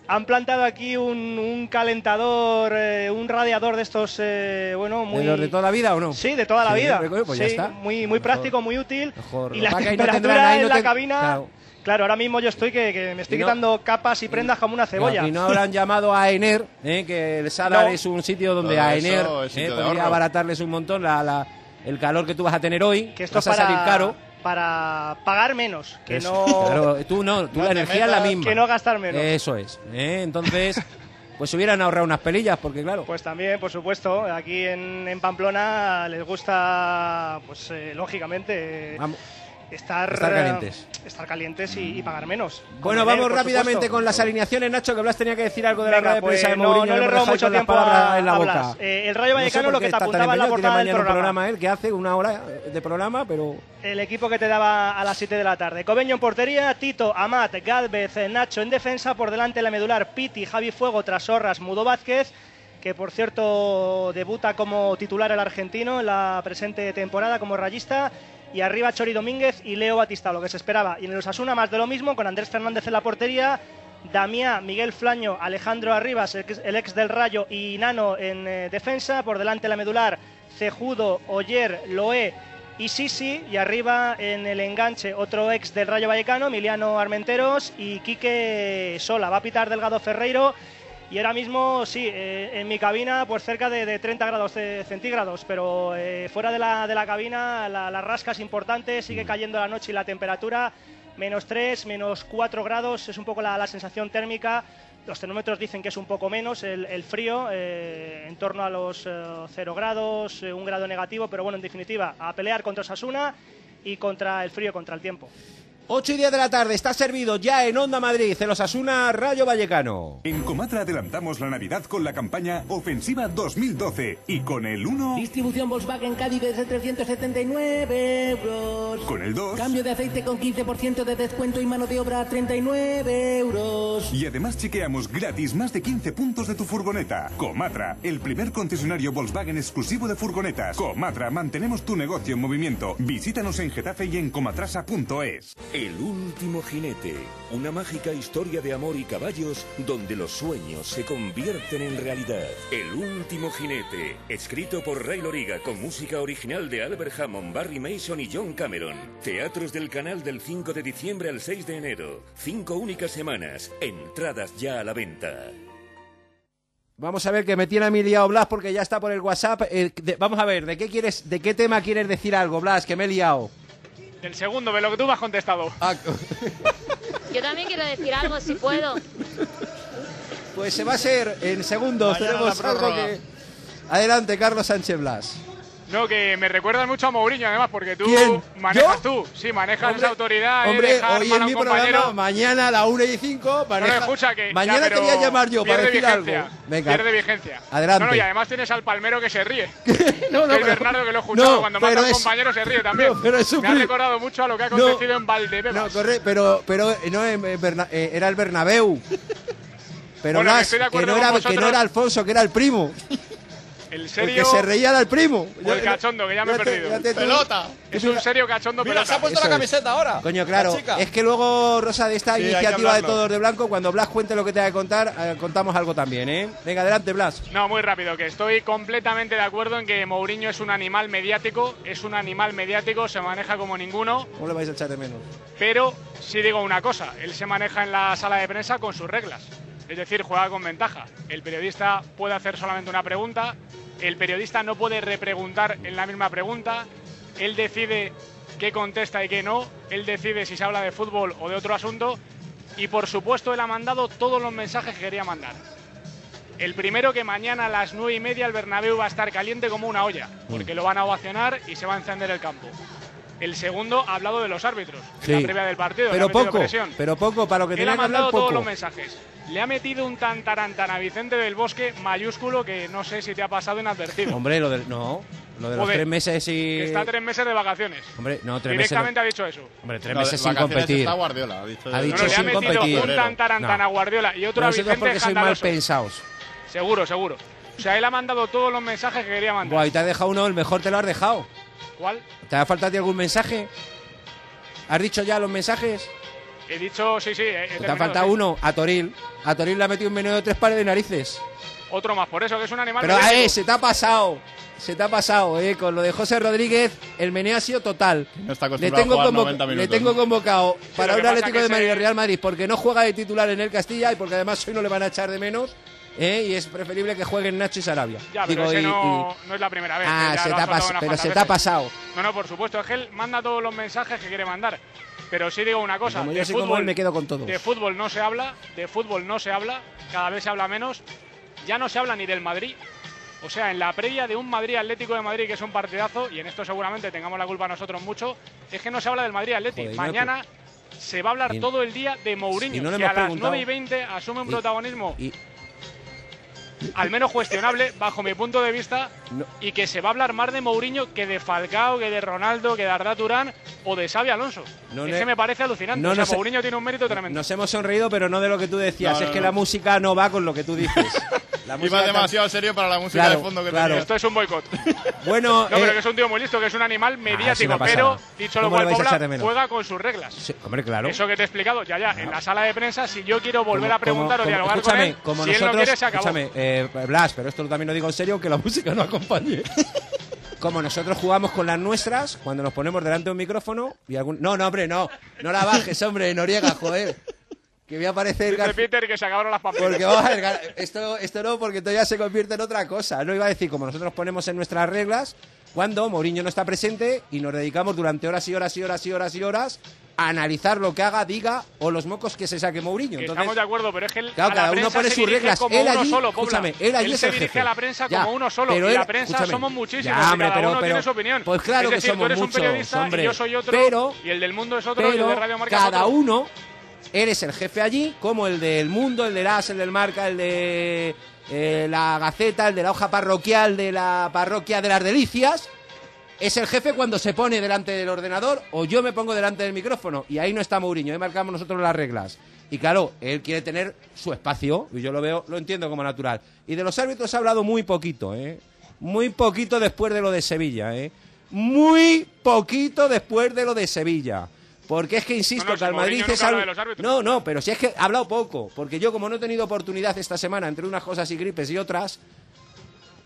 Han plantado aquí un, un calentador, eh, un radiador de estos, eh, bueno, muy... ¿De los de toda la vida o no? Sí, de toda la Sí, vida. pues ya Sí, está. Muy, muy práctico, muy útil. Mejor. Y Lo la que pasa es que ahí no en no la ten- cabina... Claro. Claro. ahora mismo yo estoy que, que me estoy no- quitando capas y prendas como una cebolla. Y no habrán llamado a Aener, eh, que el Sadar No. es un sitio donde Todo a sitio eh, podría ahorro. abaratarles un montón la, la- el calor que tú vas a tener hoy. que esto vas es para, a salir caro. Para pagar menos, que Eso. no... Pero tú no, tú No la energía es la misma. Que no gastar menos. Eso es. eh, Entonces, pues hubieran ahorrado unas pelillas, porque claro. Pues también, por supuesto, aquí en, en Pamplona les gusta, pues eh, lógicamente, Vamos. Estar, Estar calientes. eh, estar calientes y, y pagar menos. Bueno, vamos por rápidamente supuesto. con las alineaciones, Nacho, que Blas tenía que decir algo de la Venga, rueda de pues, prensa de no- Mourinho. no le hemos robo mucho tiempo a- en la boca. Eh, el Rayo No sé Vallecano lo que te apuntaba en la portada del programa. programa él, que hace una hora de programa, pero... El equipo que te daba a las 7 de la tarde. Cobeño en portería, Tito, Amat, Galvez, eh, Nacho en defensa, por delante la medular, Piti, Javi Fuego, Trasorras, Mudo Vázquez, que por cierto debuta como titular el argentino en la presente temporada como rayista. Y arriba Chori Domínguez y Leo Batista, lo que se esperaba. Y en el Osasuna más de lo mismo, con Andrés Fernández en la portería, Damián, Miguel Flaño, Alejandro Arribas, el ex- el ex del Rayo, y Nano en eh, defensa. Por delante la medular, Cejudo, Oyer, Loé y Sisi. Y arriba en el enganche, otro ex del Rayo Vallecano, Emiliano Armenteros y Quique Sola. Va a pitar Delgado Ferreiro. Y ahora mismo, sí, eh, en mi cabina, pues cerca de, de 30 grados centígrados, pero eh, fuera de la, de la cabina la, la rasca es importante, sigue cayendo la noche y la temperatura, menos 3, menos 4 grados, es un poco la, la sensación térmica. Los termómetros dicen que es un poco menos el, el frío, eh, en torno a los 0 grados, un grado negativo, pero bueno, en definitiva, a pelear contra Sasuna y contra el frío, contra el tiempo. 8 y 10 de la tarde, está servido ya en Onda Madrid, el Osasuna Rayo Vallecano. En Comatra adelantamos la Navidad con la campaña Ofensiva 2012 y con el 1, Distribución Volkswagen Caddy desde 379 euros. con el 2 Cambio de aceite con 15% de descuento y mano de obra a 39 euros. y además chequeamos gratis más de 15 puntos de tu furgoneta. Comatra, el primer concesionario Volkswagen exclusivo de furgonetas. Comatra, mantenemos tu negocio en movimiento. Visítanos en Getafe y en comatrasa.es. El último jinete, una mágica historia de amor y caballos donde los sueños se convierten en realidad. El último jinete, escrito por Ray Loriga con música original de Albert Hammond, Barry Mason y John Cameron. Teatros del canal del 5 de diciembre al 6 de enero. Cinco únicas semanas. Entradas ya a la venta. Vamos a ver que me tiene a mí liado Blas porque ya está por el WhatsApp. Eh, vamos a ver, ¿de qué quieres, de qué tema quieres decir algo, Blas? Que me he liado. Del segundo, de lo que tú me has contestado. Ah, Yo también quiero decir algo, si puedo. Pues se va a ser en segundos. Mañana Tenemos algo que... Adelante, Carlos Sánchez Blas. No, que me recuerdas mucho a Mourinho, además, porque tú ¿Quién? manejas tú. Sí, manejas esa autoridad. Hombre, dejar hoy en mi compañero. programa, mañana a la 1 y 5. No, no, escucha que. mañana ya, te voy a llamar yo para decir vigencia, algo. Venga. Pierde vigencia. Adelante. No, no, y además tienes al palmero que se ríe. no, Que es pero- Bernardo que lo he escuchado. no, Cuando mata a un compañero se ríe también. No, pero es un Me ha recordado mucho a lo que ha No. acontecido en Valdebebas. No, corre, pero, pero eh, no, eh, eh, era el Bernabéu. Pero Bueno, de que, no era, que no era Alfonso, que era el primo. El El serio. que se reía era el primo. O el cachondo, que ya me he ya te- perdido. ya te- pelota. Es un serio cachondo Mira, pelota. se ha puesto la Eso es. camiseta ahora. Coño, claro. Es que luego, Rosa, de esta Sí, iniciativa de. Todos de Blanco, cuando Blas cuente lo que tenga que contar, eh, contamos algo también, ¿eh? Venga, adelante, Blas. No, muy rápido, que estoy completamente de acuerdo en que Mourinho es un animal mediático, es un animal mediático, se maneja como ninguno, ¿Cómo le vais a echar de menos? pero sí digo una cosa, él se maneja en la sala de prensa con sus reglas, es decir, juega con ventaja. El periodista puede hacer solamente una pregunta, el periodista no puede repreguntar en la misma pregunta, él decide qué contesta y qué no, él decide si se habla de fútbol o de otro asunto, y por supuesto él ha mandado todos los mensajes que quería mandar. El primero que mañana a las nueve y media el Bernabéu va a estar caliente como una olla, porque lo van a ovacionar y se va a encender el campo. El segundo ha hablado de los árbitros, en la previa del partido. Pero poco, presión. pero poco, para lo que Él tenía ha que hablar, mandado todos los mensajes. Le ha metido un tantarantán a Vicente del Bosque mayúsculo que no sé si te ha pasado inadvertido. Hombre, lo del... No, lo de los Joder, tres meses y... Que está tres meses de vacaciones. Hombre, no, tres meses... Directamente ha dicho eso. Hombre, tres No, meses sin competir. está Guardiola, ha dicho- Ha dicho No, no, le ha sin metido competir. un tantarantán No. a Guardiola y otro a Vicente porque sois mal pensados. Seguro, seguro. O sea, él ha mandado todos los mensajes que quería mandar. Buah, y te has dejado uno, el mejor te lo has dejado. ¿Cuál? ¿Te ha faltado algún mensaje? ¿Has dicho ya los mensajes? He dicho, sí, sí. he- he Te ha faltado sí. uno, a Toril. A Toril le ha metido un menú de tres pares de narices. Otro más, por eso que es un animal. Pero eh, se te ha pasado. Se te ha pasado, eh. Con lo de José Rodríguez, el meneo ha sido total. No está Le acostumbrado tengo, a jugar convo- 90 le minutos. tengo convocado para un Atlético de Madrid y Real Madrid porque no juega de titular en el Castilla y porque además hoy no le van a echar de menos. eh, y es preferible que jueguen Nacho y Sarabia. Ya, pero Digo, ese y- no, no es la primera vez. Ah, ya se lo te ha pero se te ha pasado. No, no, por supuesto. Es que él manda todos los mensajes que quiere mandar. Pero sí digo una cosa. como de yo soy como fútbol, él, me quedo con todos. De fútbol no se habla, de fútbol no se habla, cada vez se habla menos. Ya no se habla ni del Madrid. O sea, en la previa de un Madrid Atlético de Madrid, que es un partidazo, y en esto seguramente tengamos la culpa nosotros mucho, es que no se habla del Madrid Atlético. No- Mañana se va a hablar todo el día de Mourinho, y no le que a las preguntado- 9 y 20 asume un y- protagonismo y- al menos cuestionable, bajo mi punto de vista, No. y que se va a hablar más de Mourinho que de Falcao, que de Ronaldo, que de Arda Turán o de Xavi Alonso. No es le- que me parece alucinante. no o sea, nos he- Mourinho tiene un mérito tremendo. Nos hemos sonreído, pero no de lo que tú decías. No, es no, que no. la música no va con lo que tú dices. La Iba demasiado serio para la música Claro, de fondo que claro. tenía. Esto es un boicot. Bueno, No, pero eh, que es un tío muy listo, que es un animal es mediático, pero, dicho lo ¿Cómo le cual, Pobla juega con sus reglas. sí, hombre, claro. Eso que te he explicado, ya, ya, en la sala de prensa, si yo quiero volver a preguntar o dialogar con él, como si él nosotros, no quiere, se acabó. escúchame, eh, Blas, pero esto también lo digo en serio, que la música no acompañe. como nosotros jugamos con las nuestras, cuando nos ponemos delante de un micrófono y algún... No, no, hombre, no. No la bajes, hombre, Noriega, joder. Que voy a aparecer... Dice Gar- Peter que se acabaron las papeles. Porque vamos a ver, Gar- esto, esto no, porque esto ya se convierte en otra cosa. No iba a decir, como nosotros ponemos en nuestras reglas, cuando Mourinho no está presente y nos dedicamos durante horas y horas y horas y horas y horas a analizar lo que haga, diga o los mocos que se saque Mourinho. Entonces, estamos de acuerdo, pero es que él, Claro, cada uno pone sus reglas. Él allí, solo, escúchame, él allí es se el dirige jefe. a la prensa Ya, como uno solo. pero y la prensa escúchame. somos muchísimos. Ya, y hombre, cada pero- uno pero- tiene su opinión. pues claro es que somos tú eres muchos, un periodista hombre. y yo soy otro. Pero- y el del mundo es otro y el pero de Radio Marca es cada otro. uno eres el jefe allí, como el del Mundo, el del As, el del Marca, el de eh, la Gaceta, el de la hoja parroquial de la parroquia de las Delicias. Es el jefe cuando se pone delante del ordenador o yo me pongo delante del micrófono. Y ahí no está Mourinho, ahí marcamos nosotros las reglas. Y claro, él quiere tener su espacio y yo lo veo, lo entiendo como natural. Y de los árbitros ha hablado muy poquito, ¿eh? Muy poquito después de lo de Sevilla, ¿eh? Muy poquito después de lo de Sevilla. Porque es que insisto no, no, que al Madrid es algo... No, no, pero si es que ha hablado poco. Porque yo, como no he tenido oportunidad esta semana entre unas cosas y gripes y otras.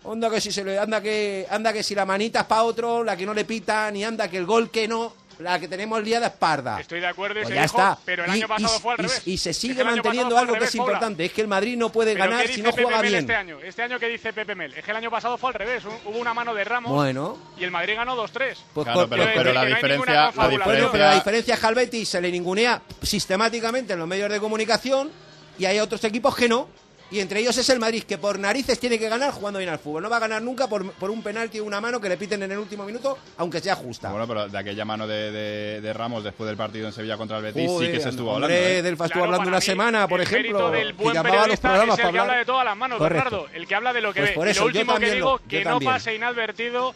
Onda que si se le anda que anda que si la manita es para otro, la que no le pitan, y anda que el gol que no la que tenemos liada es parda. Estoy de acuerdo, y pues se ya dijo, está. pero el año pasado fue al revés. Y se sigue manteniendo algo que es importante, es que el Madrid no puede ganar si no juega bien. Este año, este año que dice Pepe Mel, es que el año pasado fue al revés, hubo una mano de Ramos y el Madrid ganó 2-3. Pues claro, pero, la, diferencia, la diferencia es que al Betis se le ningunea sistemáticamente en los medios de comunicación y hay otros equipos que no. Y entre ellos es el Madrid, que por narices tiene que ganar jugando bien al fútbol. No va a ganar nunca por, por un penalti o una mano que le piten en el último minuto, aunque sea justa. Bueno, pero de aquella mano de, de, Ramos después del partido en Sevilla contra el Betis sí que se estuvo hablando. ¿eh? Delfa estuvo hablando una semana, por ejemplo. Del buen llamaba a los programas es el habla de todas las manos, Correcto. Bernardo. El que habla de lo que pues ve. Lo último que digo, que no pase inadvertido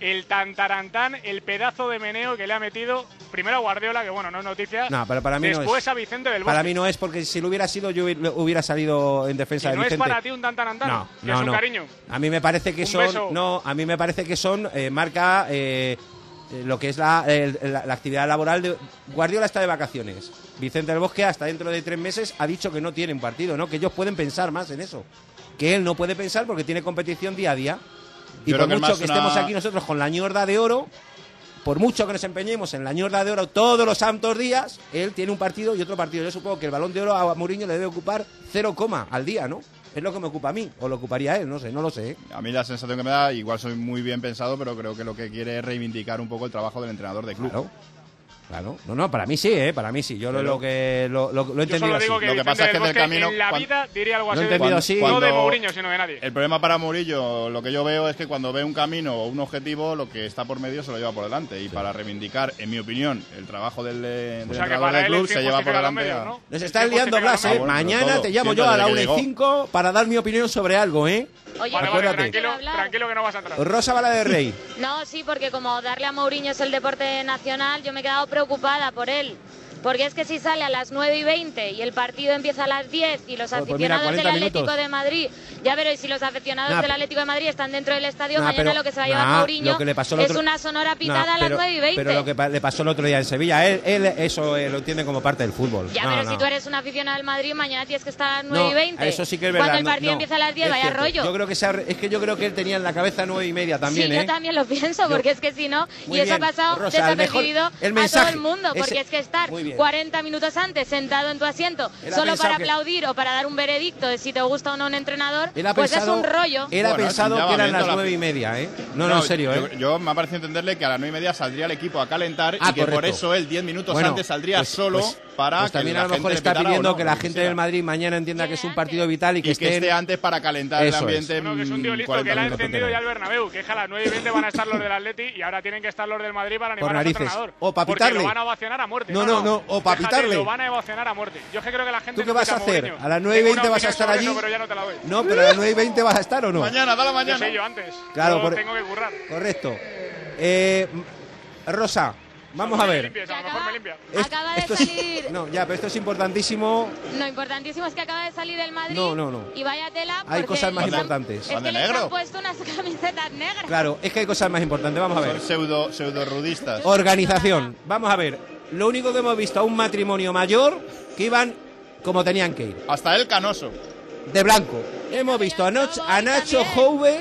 el tantarantán, el pedazo de meneo que le ha metido primero a Guardiola, que bueno, no es noticia. No, pero para mí después no es. a Vicente del Bosque. Para mí no es, porque si lo hubiera sido, yo hubiera salido en defensa ¿Y de no ¿No es para ti un tantarantán? No, es un cariño. A mí me parece que son. No, a mí me parece que son eh, marca. Eh, eh, lo que es la, la, actividad laboral de Guardiola está de vacaciones. Vicente del Bosque hasta dentro de tres meses ha dicho que no tienen partido, ¿no? Que ellos pueden pensar más en eso. Que él no puede pensar porque tiene competición día a día. Y por mucho que, estemos aquí nosotros con la ñorda de oro, por mucho que nos empeñemos en la ñorda de oro todos los santos días, él tiene un partido y otro partido. Yo supongo que el balón de oro a Mourinho le debe ocupar cero coma al día, ¿no? Es lo que me ocupa a mí, o lo ocuparía él, no sé, no lo sé. ¿eh? A mí la sensación que me da, igual soy muy bien pensado, pero creo que lo que quiere es reivindicar un poco el trabajo del entrenador de club. Claro. Claro. No, no, para mí sí, ¿eh? Para mí sí. Yo lo, lo que lo, lo, lo he entendido así. Que lo que pasa es que en el camino... En la vida diría algo así. Lo he entendido así. no de Mourinho, sino de nadie. El problema para Mourinho, lo que yo veo es que cuando ve un camino o un objetivo, lo que está por medio se lo lleva por delante. Y sí. para reivindicar, en mi opinión, el trabajo del, del o sea, entrenador del club se lleva por delante. Medios, ¿no? Nos está liando, Blas, ¿eh? Mañana te llamo yo a la 1 y 5 para dar mi opinión sobre algo, ¿eh? Oye, tranquilo, tranquilo que no vas a entrar. Rosa Bala de Rey. No, sí, porque como darle a Mourinho es el deporte nacional, yo me he quedado preocupada por él. Porque es que si sale a las 9 y 20 y el partido empieza a las 10 y los pues aficionados mira, del Atlético minutos. de Madrid ya veréis, si los aficionados nah. del Atlético de Madrid están dentro del estadio, nah, mañana pero, lo que se va a llevar nah, Mourinho otro... es una sonora pitada a las 9 y 20. Pero lo que le pasó el otro día en Sevilla, él, él eso eh, lo entiende como parte del fútbol. Ya, pero si tú eres un aficionado del Madrid, mañana tienes que estar a las 9 y 20. Eso sí que es verdad. Cuando el partido empieza a las 10, vaya cierto. rollo. Yo creo que sea, es que yo creo que él tenía en la cabeza 9 y media también. Sí, ¿eh? yo también lo pienso, porque es que si no, y eso bien. ha pasado Rosa, desapercibido el mejor, el a todo el mundo, porque ese... es que estar 40 minutos antes sentado en tu asiento, solo para aplaudir o para dar un veredicto de si te gusta o no un entrenador, era pues pensado, es un rollo. Era bueno, pensado que eran las nueve la... y media, ¿eh? No, no, no en serio, ¿eh? Yo, yo, me ha parecido entenderle que a las nueve y media saldría el equipo a calentar ah, y que correcto. por eso él diez minutos bueno, antes saldría pues, solo. Pues, para. Pues también que a lo mejor está pidiendo no, que la gente del Madrid mañana entienda que es un partido vital y que, y que esté antes para calentar Eso el ambiente. Es. Bueno, que es un tío listo que la ha encendido ya el Bernabéu, que es a las 9 y 20 van a estar los del Atleti y ahora tienen que estar los del Madrid para animar al entrenador. O para pitarle. Porque lo van a ovacionar a muerte. No, no, no, o para pitarle. Lo van a ovacionar a muerte. Yo es que creo que la gente. ¿Tú qué vas a hacer? ¿A las 9 y 20 vas a estar allí? No, pero a las 9 y 20 vas a estar o no? Mañana, dale mañana. Yo sé yo antes. Claro, tengo que currar. Correcto. Eh, Rosa, Vamos a ver. Acaba de salir. No, ya, pero esto es importantísimo. No, importantísimo es que acaba de salir el Madrid. No, no, no. Y vaya tela. Hay cosas más importantes. Es negro? Han puesto unas camisetas negras. Claro, es que hay cosas más importantes. Vamos a ver. Son pseudo, pseudo rudistas. Organización. Vamos a ver. Lo único que hemos visto a un matrimonio mayor que iban como tenían que ir. Hasta el canoso. De blanco. Hemos visto a, Noch, a Nacho Jove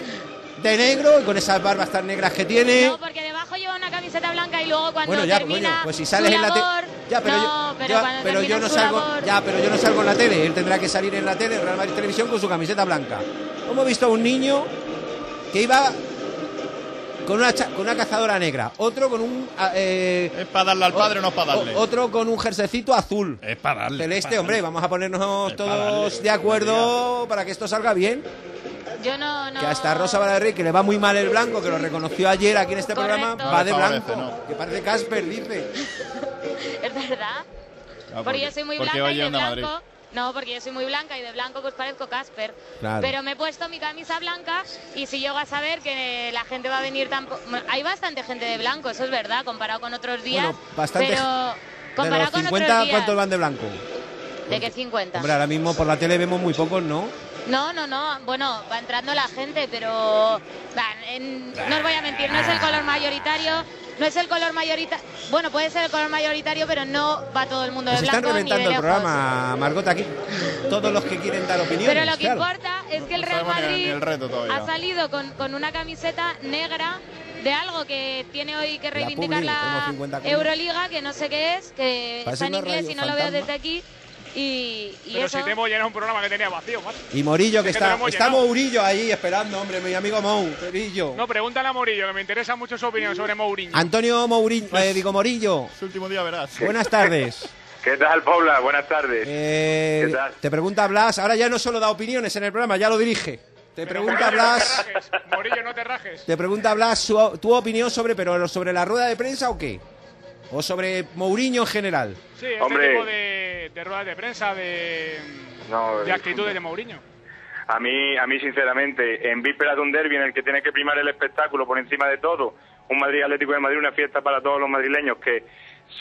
de negro y con esas barbas tan negras que tiene. No, porque Araujo lleva una camiseta blanca y luego cuando bueno, ya, termina coño, pues si sales en la labor, ya, pero, no, yo, pero, ya, pero yo, no salgo, labor, ya, pero yo no salgo en la tele, él tendrá que salir en la tele, en Real Madrid Televisión con su camiseta blanca. Hemos visto a un niño que iba con una, con una cazadora negra, otro con un... Ah, eh, es para darle al padre o no es para darle. Otro con un jersecito azul. Es para darle. Celeste, para darle. hombre, vamos a ponernos es todos de acuerdo para que esto salga bien. No. Que hasta Rosa Valerri, que le va muy mal el blanco, que lo reconoció ayer aquí en este programa, va de blanco. Que parece Casper, dice. es verdad. Porque, yo soy muy blanca y de blanco. No, porque yo soy muy blanca y de blanco pues parezco Casper. Pero me he puesto mi camisa blanca y si llego a saber que la gente va a venir tan... Hay bastante gente de blanco, eso es verdad, comparado con otros días. Bastante... Pero comparado de los 50, con otros días, ¿cuántos van de blanco? ¿De qué 50? Hombre, ahora mismo por la tele vemos muy pocos, ¿no? No, no, no. Bueno, va entrando la gente, pero va, en- no os voy a mentir, no es el color mayoritario. no es el color mayoritario. Bueno, puede ser el color mayoritario, pero no va todo el mundo de Nos están blanco ni de reventando el lejos. programa, Margot, aquí. Todos los que quieren dar opiniones. Pero lo que claro. importa es que el Real Madrid el ha salido con, con una camiseta negra de algo que tiene hoy que reivindicar Publi, la, tenemos 50 comas. Euroliga, que no sé qué es, que Parece está en inglés y no lo veo desde aquí. Y, y Pero eso. si te hemos llenado un programa que tenía vacío, macho. Y Morillo, que Es que te está. Está llenado. Mourillo ahí esperando, hombre, mi amigo Mou. Morillo. No, pregúntale a Morillo, que me interesa mucho su opinión sobre Mourinho. Antonio Mourinho, eh, digo Morillo. Su último día verás. Buenas tardes. ¿Qué tal, Paula? Buenas tardes. Eh, ¿Qué tal? Te pregunta Blas, ahora ya no solo da opiniones en el programa, ya lo dirige. Te pregunta Blas, Morillo, no te rajes. te pregunta Blas su- tu opinión sobre, pero sobre la rueda de prensa o qué? O sobre Mourinho en general. Sí, este Hombre. tipo de, de ruedas de prensa, de, No, de actitudes de Mourinho. A mí, a mí, sinceramente, en vísperas de un derbi en el que tiene que primar el espectáculo por encima de todo, un Madrid Atlético de Madrid, una fiesta para todos los madrileños que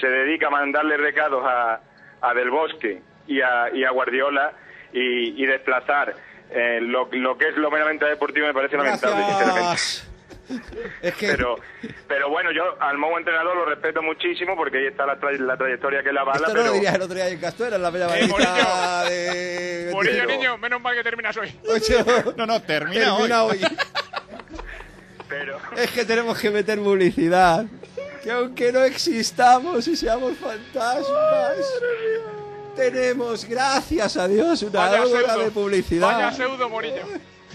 se dedica a mandarle recados a, a Del Bosque y a, y a Guardiola y, y desplazar eh, lo, lo que es lo meramente deportivo me parece lamentable, sinceramente. Es que Pero, pero bueno, yo al nuevo entrenador lo respeto muchísimo porque ahí está la, tra- la trayectoria que la bala, esto no pero... lo dirías el otro día en Castuera, en la bella Eh, de... Morillo, niño, menos mal que terminas hoy. No, no, termina, Termina hoy. hoy. Es que tenemos que meter publicidad. Que aunque no existamos y seamos fantasmas, tenemos, gracias a Dios, una Vaya hora pseudo. de publicidad. Vaya pseudo, Morillo.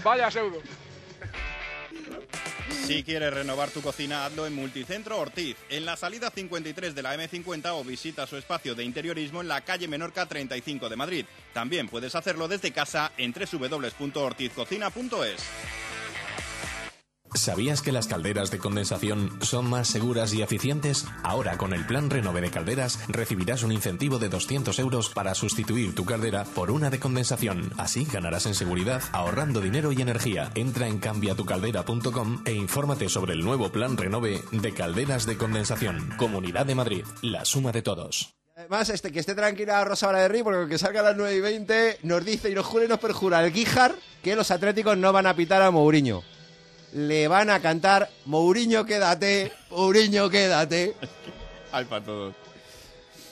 Vaya pseudo. Si quieres renovar tu cocina, hazlo en Multicentro Ortiz, en la salida 53 de la M50 o visita su espacio de interiorismo en la calle Menorca 35 de Madrid. También puedes hacerlo desde casa en www.ortizcocina.es. ¿Sabías que las calderas de condensación son más seguras y eficientes? Ahora, con el plan Renove de Calderas, recibirás un incentivo de 200 euros para sustituir tu caldera por una de condensación. Así ganarás en seguridad, ahorrando dinero y energía. Entra en cambiatucaldera.com e infórmate sobre el nuevo plan Renove de Calderas de Condensación. Comunidad de Madrid, la suma de todos. Además, este, que esté tranquila Rosa Valaderri, porque que salga a las 9 y 20 nos dice y nos jura y nos perjura el Guijar que los atléticos no van a pitar a Mourinho. Le van a cantar Mourinho, quédate, Mourinho, quédate. Hay para todos.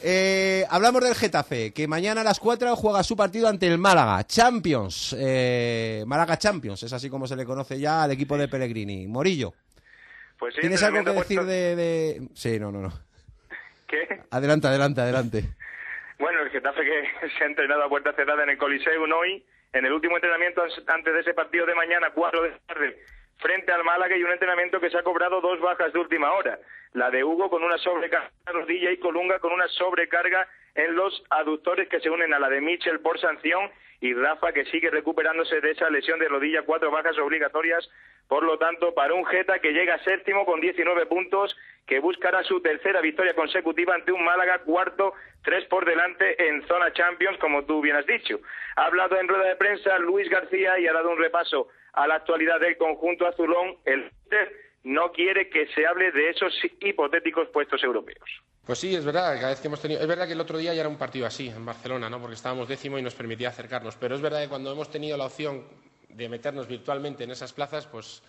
Eh, hablamos del Getafe, que mañana a las 4 juega su partido ante el Málaga. Champions. eh, Málaga Champions, es así como se le conoce ya al equipo de Pellegrini. Morillo, Pues sí, ¿tienes algo que decir de, de- Sí, no, no, no. ¿Qué? Adelante, adelante, adelante. Bueno, el Getafe que se ha entrenado a puerta cerrada en el Coliseum hoy, en el último entrenamiento antes de ese partido de mañana, 4 de la tarde, frente al Málaga, y un entrenamiento que se ha cobrado dos bajas de última hora. La de Hugo con una sobrecarga en la rodilla y Colunga con una sobrecarga en los aductores que se unen a la de Michel por sanción y Rafa que sigue recuperándose de esa lesión de rodilla, cuatro bajas obligatorias. Por lo tanto, para un Geta que llega séptimo con 19 puntos, que buscará su tercera victoria consecutiva ante un Málaga cuarto, tres por delante en zona Champions, como tú bien has dicho. Ha hablado en rueda de prensa Luis García y ha dado un repaso a la actualidad del conjunto azulón. El no quiere que se hable de esos hipotéticos puestos europeos. Pues sí, es verdad, cada vez que hemos tenido. Es verdad que el otro día ya era un partido así, en Barcelona, ¿no? Porque estábamos décimo y nos permitía acercarnos. Pero es verdad que cuando hemos tenido la opción de meternos virtualmente en esas plazas, pues,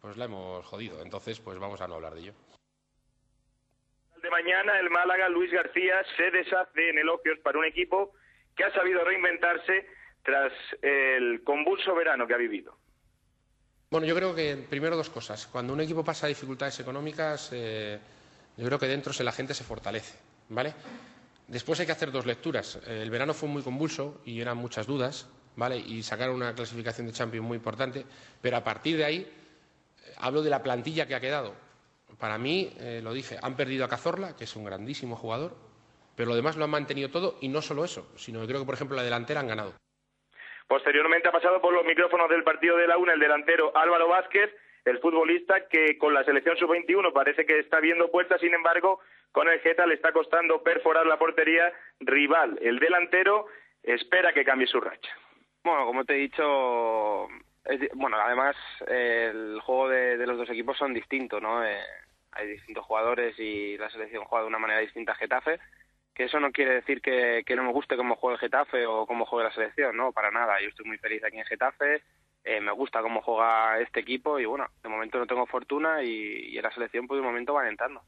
pues la hemos jodido. Entonces, pues vamos a no hablar de ello. de mañana el Málaga Luis García se deshace en elogios para un equipo que ha sabido reinventarse tras el convulso verano que ha vivido. Bueno, yo creo que primero dos cosas. Cuando un equipo pasa dificultades económicas, eh, yo creo que dentro se- la gente se fortalece, ¿vale? Después hay que hacer dos lecturas. Eh, El verano fue muy convulso y eran muchas dudas, ¿vale? Y sacaron una clasificación de Champions muy importante, pero a partir de ahí eh, hablo de la plantilla que ha quedado. Para mí, lo dije, han perdido a Cazorla, que es un grandísimo jugador, pero lo demás lo han mantenido todo y no solo eso, sino que creo que, por ejemplo, la delantera han ganado. Posteriormente ha pasado por los micrófonos del partido de la UNA el delantero Álvaro Vázquez, el futbolista que con la selección sub-21 parece que está viendo puertas, sin embargo, con el Geta le está costando perforar la portería rival. El delantero espera que cambie su racha. Bueno, como te he dicho, bueno, además el juego de, de los dos equipos son distintos, ¿no? Eh, hay distintos jugadores y la selección juega de una manera distinta a Getafe, que eso no quiere decir que, no me guste cómo juega el Getafe o cómo juega la selección, ¿no? Para nada, yo estoy muy feliz aquí en Getafe eh, me gusta cómo juega este equipo y bueno, de momento no tengo fortuna y, y en la selección pues de momento van entrando.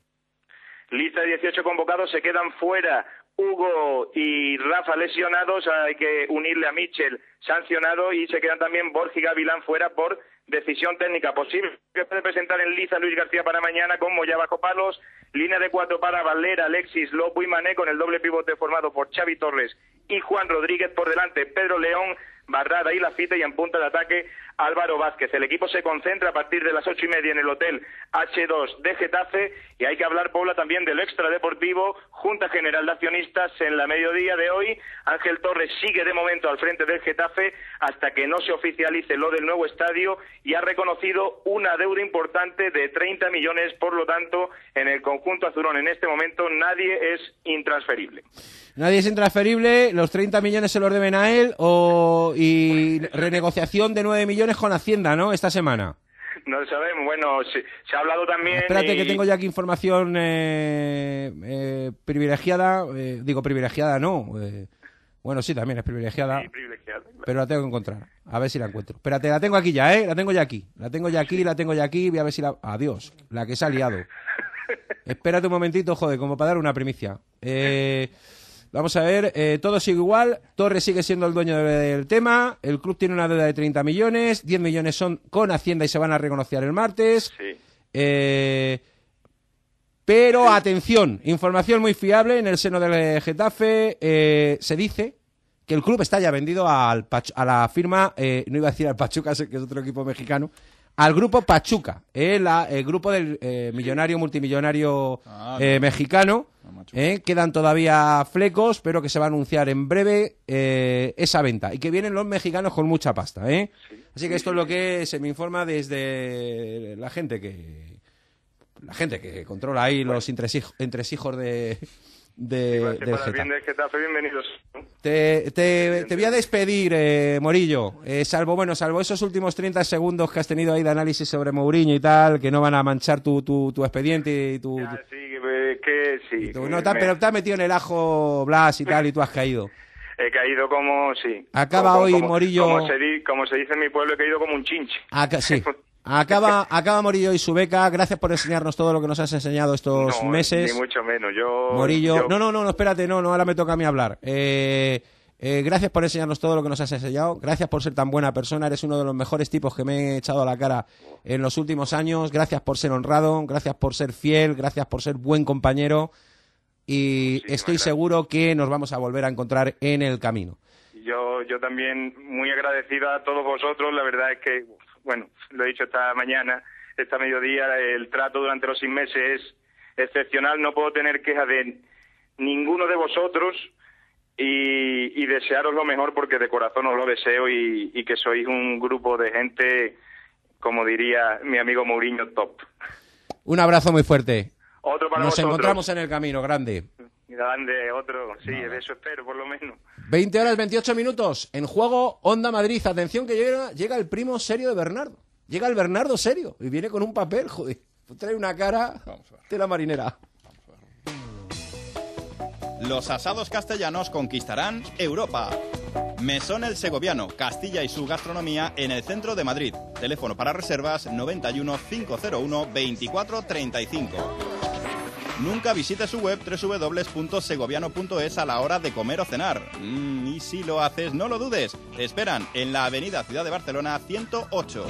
Lista de 18 convocados, se quedan fuera Hugo y Rafa lesionados, hay que unirle a Mitchell sancionado y se quedan también Borja y Gavilán fuera por decisión técnica posible que puede presentar en liza Luis García para mañana con Moya bajo palos, línea de cuatro para Valera, Alexis, Lopo y Mané con el doble pivote formado por Xavi Torres y Juan Rodríguez por delante, Pedro León, Barrada y Lafita y en punta de ataque Álvaro Vázquez. El equipo se concentra a partir de las ocho y media en el hotel H2 de Getafe y hay que hablar, Paula, también del extradeportivo, Junta General de Accionistas en la mediodía de hoy. Ángel Torres sigue de momento al frente del Getafe hasta que no se oficialice lo del nuevo estadio y ha reconocido una deuda importante de 30 millones, por lo tanto, en el conjunto azulón en este momento nadie es intransferible. Nadie es intransferible, los 30 millones se los deben a él o, y renegociación de 9 millones con Hacienda, ¿no? Esta semana. No lo sabemos. Bueno, se, se ha hablado también. Espérate y- que tengo ya aquí información eh, eh, privilegiada, eh, digo privilegiada no, eh, bueno sí también es privilegiada, privilegiado. pero la tengo que encontrar, a ver si la encuentro. Espérate, la tengo aquí ya, ¿eh? La tengo ya aquí, la tengo ya aquí, la tengo ya aquí, voy a ver si la... Adiós, la que se ha liado. Espérate un momentito, joder, como para dar una primicia. Eh, vamos a ver, eh, todo sigue igual, Torres sigue siendo el dueño del tema, el club tiene una deuda de 30 millones, 10 millones son con Hacienda y se van a reconocer el martes. Eh, pero atención, información muy fiable en el seno del Getafe. eh, se dice que el club está ya vendido al a la firma, eh, no iba a decir al Pachuca, que es otro equipo mexicano, al grupo Pachuca, eh, la- el grupo del eh, millonario, multimillonario Ah, eh, no. mexicano. eh, quedan todavía flecos, pero que se va a anunciar en breve eh, esa venta. Y que vienen los mexicanos con mucha pasta. ¿eh? Así que esto es lo que se me informa desde la gente que la gente que controla ahí los entresij- entresijos de, de, Para del Getafe. bien del Getafe, bienvenidos. Te, te- te voy a despedir, eh, Morillo. Eh, salvo, bueno, salvo esos últimos 30 segundos que has tenido ahí de análisis sobre Mourinho y tal, que no van a manchar tu, tu, tu expediente y tu... Sí, que, que sí. tu- que no, me- pero te has metido en el ajo Blas y tal y tú has caído. He caído como, sí. Acaba Como- hoy como- Morillo- Como se, di- como se dice en mi pueblo, he caído como un chinche. Aca- sí. Acaba, acaba Morillo y su beca. Gracias por enseñarnos todo lo que nos has enseñado estos No, meses. Ni mucho menos. Yo. Morillo. yo- No, no, no, no, espérate, no, no, ahora me toca a mí hablar. Eh, eh, gracias por enseñarnos todo lo que nos has enseñado. Gracias por ser tan buena persona. Eres uno de los mejores tipos que me he echado a la cara en los últimos años. Gracias por ser honrado. Gracias por ser fiel. Gracias por ser buen compañero. Y estoy seguro que nos vamos a volver a encontrar en el camino. Yo, yo también muy agradecido a todos vosotros. La verdad es que, bueno, lo he dicho esta mañana, esta mediodía, el trato durante los seis meses es excepcional. No puedo tener quejas de ninguno de vosotros y, y desearos lo mejor porque de corazón os lo deseo y, y que sois un grupo de gente, como diría mi amigo Mourinho, top. Un abrazo muy fuerte. Otro para Nos vosotros. encontramos en el camino, grande. Grande, otro. Sí, de eso espero, por lo menos. 20 horas 28 minutos. En juego, Onda Madrid. Atención que llega, llega el primo serio de Bernardo. Llega el Bernardo serio. Y viene con un papel, joder. Trae una cara de la marinera. Los asados castellanos conquistarán Europa. Mesón El Segoviano, Castilla y su gastronomía en el centro de Madrid. Teléfono para reservas 91 501 2435. Nunca visite su web www.segoviano.es a la hora de comer o cenar. Mm, y si lo haces, no lo dudes. Te esperan en la avenida Ciudad de Barcelona 108.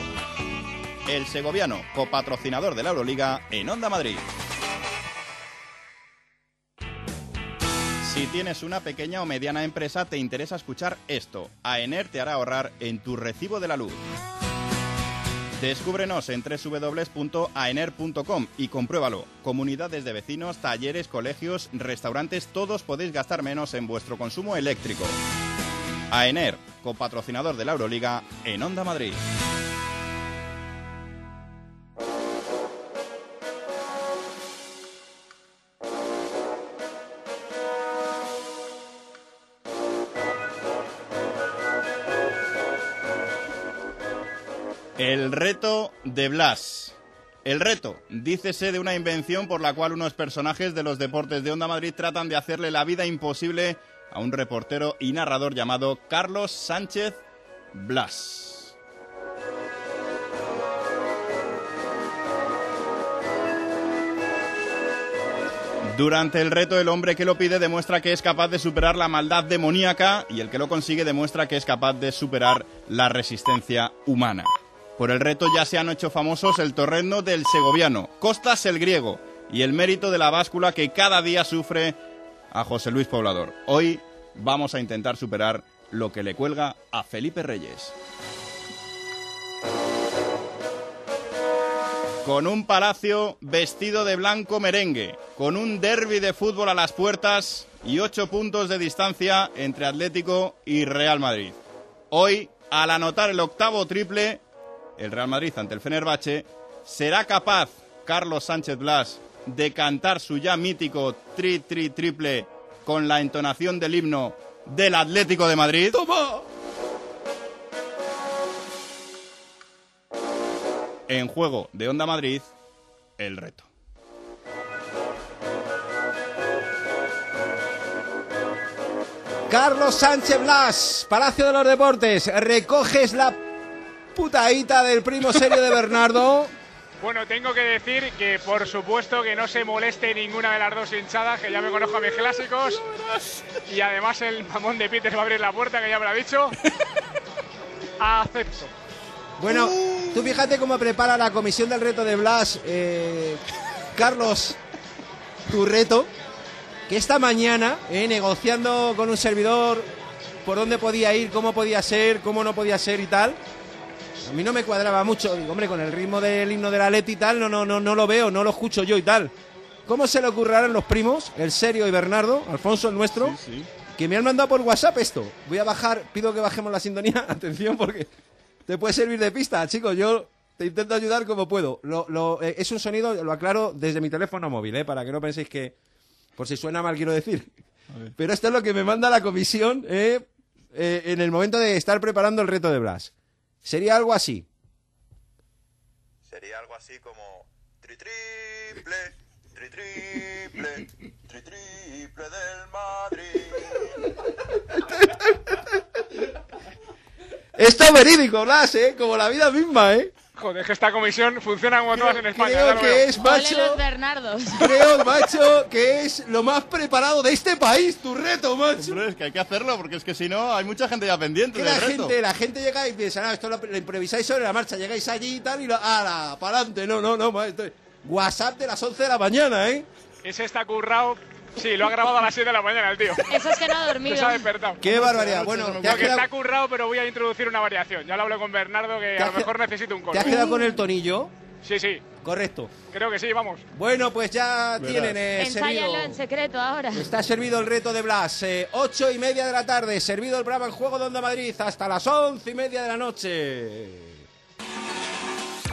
El Segoviano, copatrocinador de la Euroliga en Onda Madrid. Si tienes una pequeña o mediana empresa, te interesa escuchar esto. AENER te hará ahorrar en tu recibo de la luz. Descúbrenos en www.aener.com y compruébalo. Comunidades de vecinos, talleres, colegios, restaurantes, todos podéis gastar menos en vuestro consumo eléctrico. AENER, copatrocinador de la Euroliga en Onda Madrid. El reto de Blas. El reto, dícese de una invención por la cual unos personajes de los deportes de Onda Madrid tratan de hacerle la vida imposible a un reportero y narrador llamado Carlos Sánchez Blas. Durante el reto el hombre que lo pide demuestra que es capaz de superar la maldad demoníaca y el que lo consigue demuestra que es capaz de superar la resistencia humana. Por el reto ya se han hecho famosos el torrendo del segoviano, Costas el griego y el mérito de la báscula que cada día sufre a José Luis Poblador. Hoy vamos a intentar superar lo que le cuelga a Felipe Reyes. Con un palacio vestido de blanco merengue, con un derby de fútbol a las puertas y ocho puntos de distancia entre Atlético y Real Madrid. Hoy, al anotar el octavo triple, el Real Madrid ante el Fenerbahce, ¿será capaz Carlos Sánchez Blas de cantar su ya mítico tri tri triple con la entonación del himno del Atlético de Madrid? ¡Toma! En juego de Onda Madrid, el reto. Carlos Sánchez Blas, Palacio de los Deportes, recoges la putadita del primo serio de Bernardo. Bueno, tengo que decir que por supuesto que no se moleste ninguna de las dos hinchadas, que ya me conozco a mis clásicos. Y además el mamón de Peter va a abrir la puerta, que ya me lo ha dicho. Acepto. Bueno, tú fíjate cómo prepara la comisión del reto de Blas, eh, Carlos, tu reto, que esta mañana, eh, negociando con un servidor por dónde podía ir, cómo podía ser, cómo no podía ser y tal, a mí no me cuadraba mucho. Digo, hombre, con el ritmo del himno de la Leti y tal, no, no, no, no lo veo, no lo escucho yo y tal. ¿Cómo se le ocurrirán los primos, el serio y Bernardo, Alfonso el nuestro, que me han mandado por WhatsApp esto? Voy a bajar, pido que bajemos la sintonía, atención porque te puede servir de pista, chicos. Yo te intento ayudar como puedo. Lo, lo, eh, es un sonido, lo aclaro, desde mi teléfono móvil, ¿eh? para que no penséis que, por si suena mal quiero decir. Pero esto es lo que me manda la comisión ¿eh? Eh, en el momento de estar preparando el reto de Blas. Sería algo así. Sería algo así como tri triple, tri triple, tri triple del Madrid. Esto es verídico, Blas, ¿eh? Como la vida misma, ¿eh? Joder, es que esta comisión funciona como todas en España. Creo que es, macho, los Bernardos. creo, macho, que es lo más preparado de este país, tu reto, macho. Hombre, es que hay que hacerlo porque es que si no hay mucha gente ya pendiente del la reto. gente, la gente llega y piensa, no, esto lo, lo improvisáis sobre la marcha, llegáis allí y tal, y lo, ¡ala! ¡Para adelante! No, no, no, ma, esto es- WhatsApp de las 11 de la mañana, ¿eh? Ese está currado. Sí, lo ha grabado a las 7 de la mañana el tío. Eso es que no ha dormido. Que se ha despertado. ¡Qué barbaridad! Bueno, te has, Porque quedado, está currado, pero voy a introducir una variación. Ya lo hablé con Bernardo, que ¿Te a lo mejor necesito un ¿te coro. has quedado con el tonillo? Sí, sí, Correcto. creo que sí, vamos. Bueno, pues ya Verás. tienen eh, servido... En secreto ahora. Está servido el reto de Blas. Eh, ocho y media de la tarde, servido el programa en juego de Onda Madrid hasta las once y media de la noche.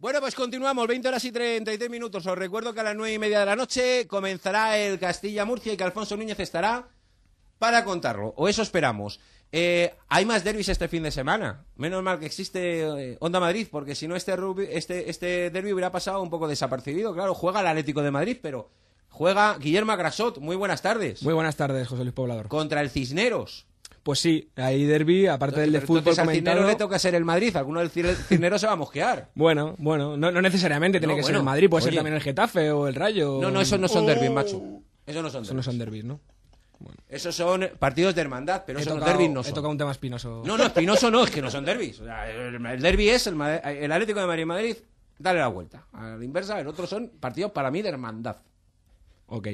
Bueno, pues continuamos, 20 horas y 33 minutos. Os recuerdo que a las 9 y media de la noche comenzará el Castilla-Murcia y que Alfonso Núñez estará para contarlo, o eso esperamos. Eh, hay más derbis este fin de semana. Menos mal que existe eh, Onda Madrid, porque si no este, rugby- este, este derbi hubiera pasado un poco desapercibido. Claro, juega el Atlético de Madrid, pero juega Guillermo Grasot. Muy buenas tardes. Muy buenas tardes, José Luis Poblador. Contra el Cisneros. Pues sí, hay derby, aparte del de fútbol Entonces al comentado. Cisneros le toca ser el Madrid. Alguno del Cisneros se va a mosquear. Bueno, bueno, no, no necesariamente tiene No, que ser el Madrid, puede oye. ser también el Getafe o el Rayo. No, no, esos no son Oh. derbis, macho. Esos no son Esos no son derbis, ¿no? Esos son partidos de hermandad, pero He esos derbis no he son. tocado un tema espinoso. No, no, espinoso no, es que no son derbis. O sea, el, el derbi es el, Atlético de Madrid Madrid, dale la vuelta. A la inversa, el otro son partidos para mí de hermandad. Ok.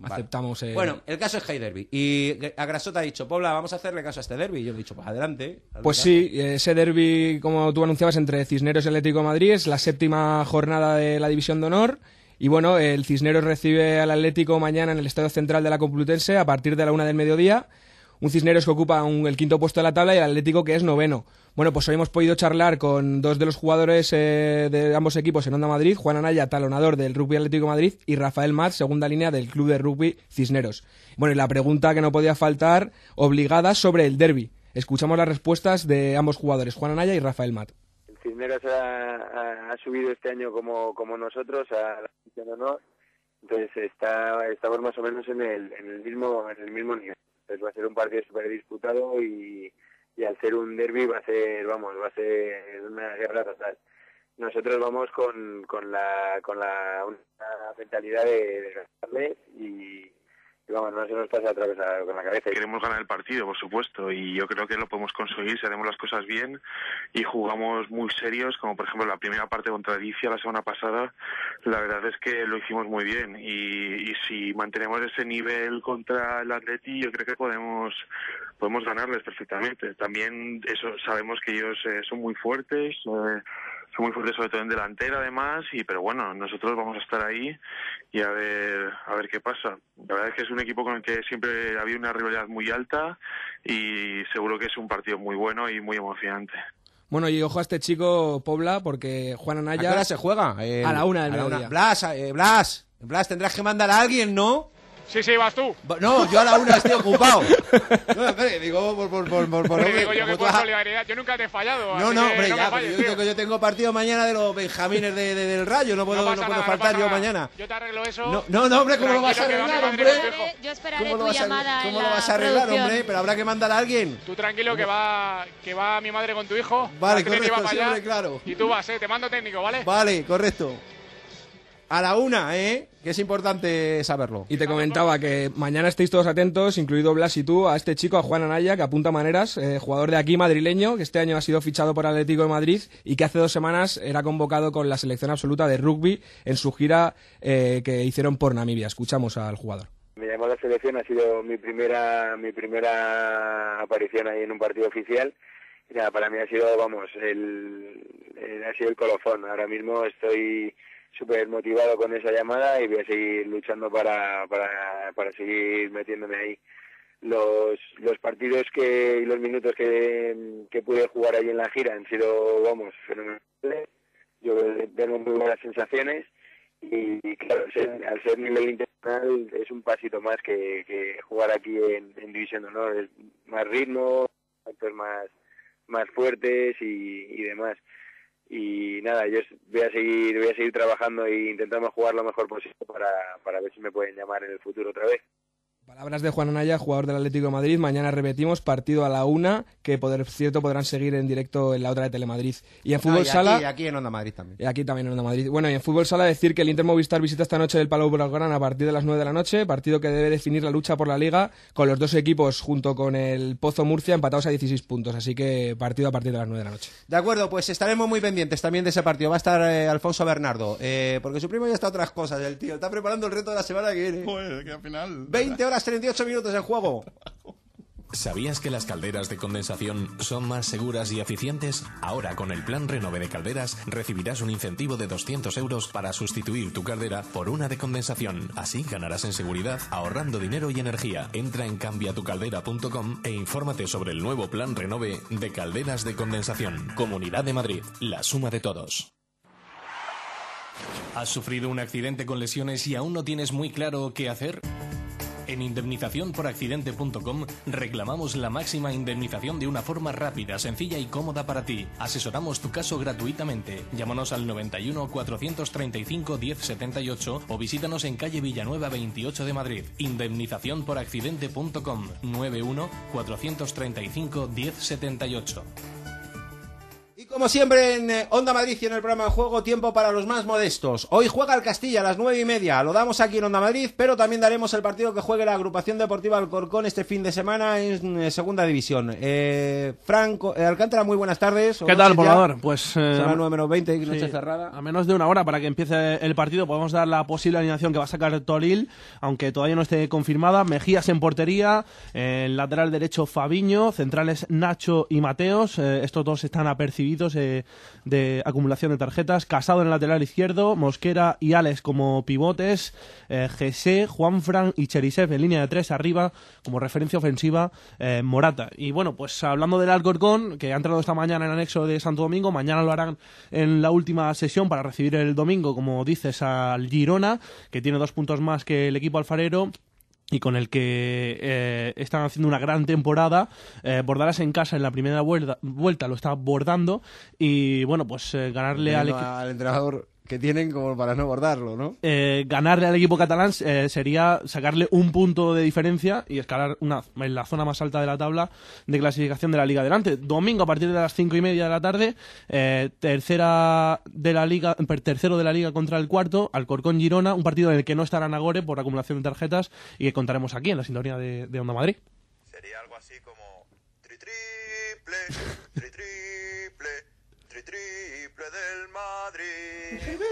Vale. aceptamos el... Bueno, el caso es Hey Derby. Y a Grasota ha dicho, Pobla, vamos a hacerle caso a este derby. Y yo le he dicho, pues adelante. Pues sí, ese derby, como tú anunciabas, entre Cisneros y Atlético de Madrid, es la séptima jornada de la División de Honor. Y bueno, el Cisneros recibe al Atlético mañana en el Estadio Central de la Complutense a partir de la una del mediodía. Un Cisneros que ocupa un- el quinto puesto de la tabla y el Atlético que es noveno. Bueno, pues hoy hemos podido charlar con dos de los jugadores eh, de ambos equipos en Onda Madrid, Juan Anaya, talonador del Rugby Atlético Madrid, y Rafael Maz, segunda línea del Club de Rugby Cisneros. Bueno, y la pregunta que no podía faltar, obligada, sobre el derby. Escuchamos las respuestas de ambos jugadores, Juan Anaya y Rafael Mat. El Cisneros ha, subido este año como, como nosotros a la de honor, entonces está, estamos más o menos en el, en el mismo en el mismo nivel. Entonces va a ser un partido súper disputado y, y al ser un derby va a ser, vamos, va a ser una guerra total. Nosotros vamos con, con la con la mentalidad de, de y, y no se nos vez a- con la cabeza. Queremos ganar el partido, por supuesto, y yo creo que lo podemos conseguir si hacemos las cosas bien y jugamos muy serios, como por ejemplo la primera parte contra Alicia la semana pasada, la verdad es que lo hicimos muy bien y, y si mantenemos ese nivel contra el Atleti, yo creo que podemos podemos ganarles perfectamente. También eso sabemos que ellos eh, son muy fuertes, eh, son muy fuertes sobre todo en delantera además, y pero bueno, nosotros vamos a estar ahí y a ver a ver qué pasa. La verdad es que es un equipo con el que siempre había una rivalidad muy alta y seguro que es un partido muy bueno y muy emocionante. Bueno, y ojo a este chico Pobla, porque Juan ¿A Anaya... qué hora se juega? Eh, A la una del a la mediodía. Blas, eh, Blas, Blas, tendrás que mandar a alguien, ¿no? Sí, sí, vas tú. No, yo a la una estoy ocupado. No, espere, digo, por, por, por, por, por- Hombre, digo yo como que tú por has- solidaridad. Yo nunca te he fallado. No, no, hombre, no ya, falles, pero yo, tengo, yo tengo partido mañana de los benjamines de, de- del Rayo, no puedo, No puedo nada, faltar yo nada. mañana. Yo te arreglo eso. No, no, no, hombre, ¿cómo lo vas a arreglar, hombre? Yo esperaré ¿Cómo lo tu vas a, llamada ¿cómo lo vas a arreglar, hombre? Pero habrá que mandar a alguien. Tú tranquilo que va que va mi madre con tu hijo. Vale, correcto, hombre, claro. Y tú vas, eh, te mando técnico, ¿vale? Vale, correcto. A la una, ¿eh? Que es importante saberlo. Y te comentaba que mañana estéis todos atentos, incluido Blas y tú, a este chico, a Juan Anaya, que apunta maneras, eh, jugador de aquí madrileño, que este año ha sido fichado por Atlético de Madrid y que hace dos semanas era convocado con la selección absoluta de rugby en su gira eh, que hicieron por Namibia. Escuchamos al jugador. Me llamó a la selección, ha sido mi primera mi primera aparición ahí en un partido oficial. Y nada, para mí ha sido, vamos, el, el- ha sido el colofón. Ahora mismo estoy súper motivado con esa llamada y voy a seguir luchando para, para, para seguir metiéndome ahí. Los, los partidos que, y los minutos que, que pude jugar allí en la gira han sido, vamos, fenomenales. Yo tengo muy buenas sensaciones y claro, ser, al ser nivel internacional es un pasito más que, que jugar aquí en, en División Honor, es más ritmo, actos más, más fuertes y, y demás. Y nada, yo voy a seguir, voy a seguir trabajando e intentando jugar lo mejor posible para, para ver si me pueden llamar en el futuro otra vez. Palabras de Juan Anaya, jugador del Atlético de Madrid. Mañana repetimos, partido a la una, que por cierto podrán seguir en directo en la otra de Telemadrid. Y en fútbol Ah, y sala... Aquí, aquí en Onda Madrid también. Y aquí también en Onda Madrid. Bueno, y en fútbol sala decir que el Inter Movistar visita esta noche el Palau Blaugrana a partir de las 9 de la noche, partido que debe definir la lucha por la liga con los dos equipos junto con el Pozo Murcia empatados a 16 puntos, así que partido a partir de las 9 de la noche. De acuerdo, pues estaremos muy pendientes también de ese partido. Va a estar eh, Alfonso Bernardo, eh, porque su primo ya está a otras cosas. El tío está preparando el reto de la semana que viene. Joder, que al final... 20 horas 38 minutos en juego. ¿Sabías que las calderas de condensación son más seguras y eficientes? Ahora con el plan Renove de Calderas recibirás un incentivo de 200 euros para sustituir tu caldera por una de condensación. Así ganarás en seguridad ahorrando dinero y energía. Entra en cambiatucaldera.com e infórmate sobre el nuevo plan Renove de calderas de condensación. Comunidad de Madrid, la suma de todos. ¿Has sufrido un accidente con lesiones y aún no tienes muy claro qué hacer? En indemnizaciónporaccidente.com reclamamos la máxima indemnización de una forma rápida, sencilla y cómoda para ti. Asesoramos tu caso gratuitamente. Llámanos al 91 435 1078 o visítanos en calle Villanueva 28 de Madrid. Indemnizaciónporaccidente.com 91 435 1078. Como siempre en eh, Onda Madrid y en el programa de juego, tiempo para los más modestos. Hoy juega el Castilla a las nueve y media, lo damos aquí en Onda Madrid, pero también daremos el partido que juegue la agrupación deportiva Alcorcón este fin de semana en eh, segunda división. Eh, Franco, eh, Alcántara, muy buenas tardes. ¿Qué tal, volador? Pues eh, Son las 9 menos 20, noche sí, cerrada. A menos de una hora para que empiece el partido, podemos dar la posible alineación que va a sacar Toril, aunque todavía no esté confirmada. Mejías en portería, en lateral derecho Fabiño, centrales Nacho y Mateos. eh, estos dos están apercibidos eh, de acumulación de tarjetas. Casado en el lateral izquierdo, Mosquera y Alex como pivotes, eh, Juanfran y Cherisev en línea de tres arriba como referencia ofensiva eh, Morata. Y bueno, pues hablando del Alcorcón, que ha entrado esta mañana en el anexo de Santo Domingo, mañana lo harán en la última sesión para recibir el domingo, como dices, al Girona, que tiene dos puntos más que el equipo alfarero y con el que eh, están haciendo una gran temporada. Eh, Bordalas en casa en la primera vuelta, vuelta lo está bordando y bueno, pues eh, ganarle al al entrenador que tienen como para no bordarlo, ¿no? Eh, ganarle al equipo catalán eh, sería sacarle un punto de diferencia y escalar una, en la zona más alta de la tabla de clasificación de la liga adelante. Domingo a partir de las cinco y media de la tarde, eh, tercera de la liga, tercero de la liga contra el cuarto, Alcorcón Girona, un partido en el que no estará Nagore por acumulación de tarjetas y que contaremos aquí en la sintonía de, de Onda Madrid. Sería algo así como tri triple, tri triple, tri triple del Madrid.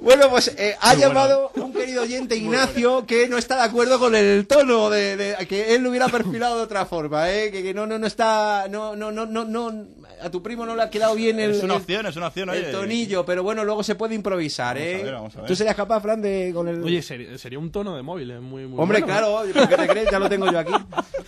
Bueno, pues eh, ha Muy llamado un querido oyente Ignacio que no está de acuerdo con el tono de, de- que él lo hubiera perfilado de otra forma, ¿eh? que, que no no no está no no no no no a tu primo no le ha quedado bien el Es una el- opción, es una opción, el tonillo, pero bueno, luego se puede improvisar, Vamos a ¿eh? ver, vamos a ver. ¿Tú serías capaz, Fran, de con el Oye, sería un tono de móvil, eh, muy, muy Hombre, bueno, claro, ¿eh? ¿por qué te crees? Ya lo tengo yo aquí.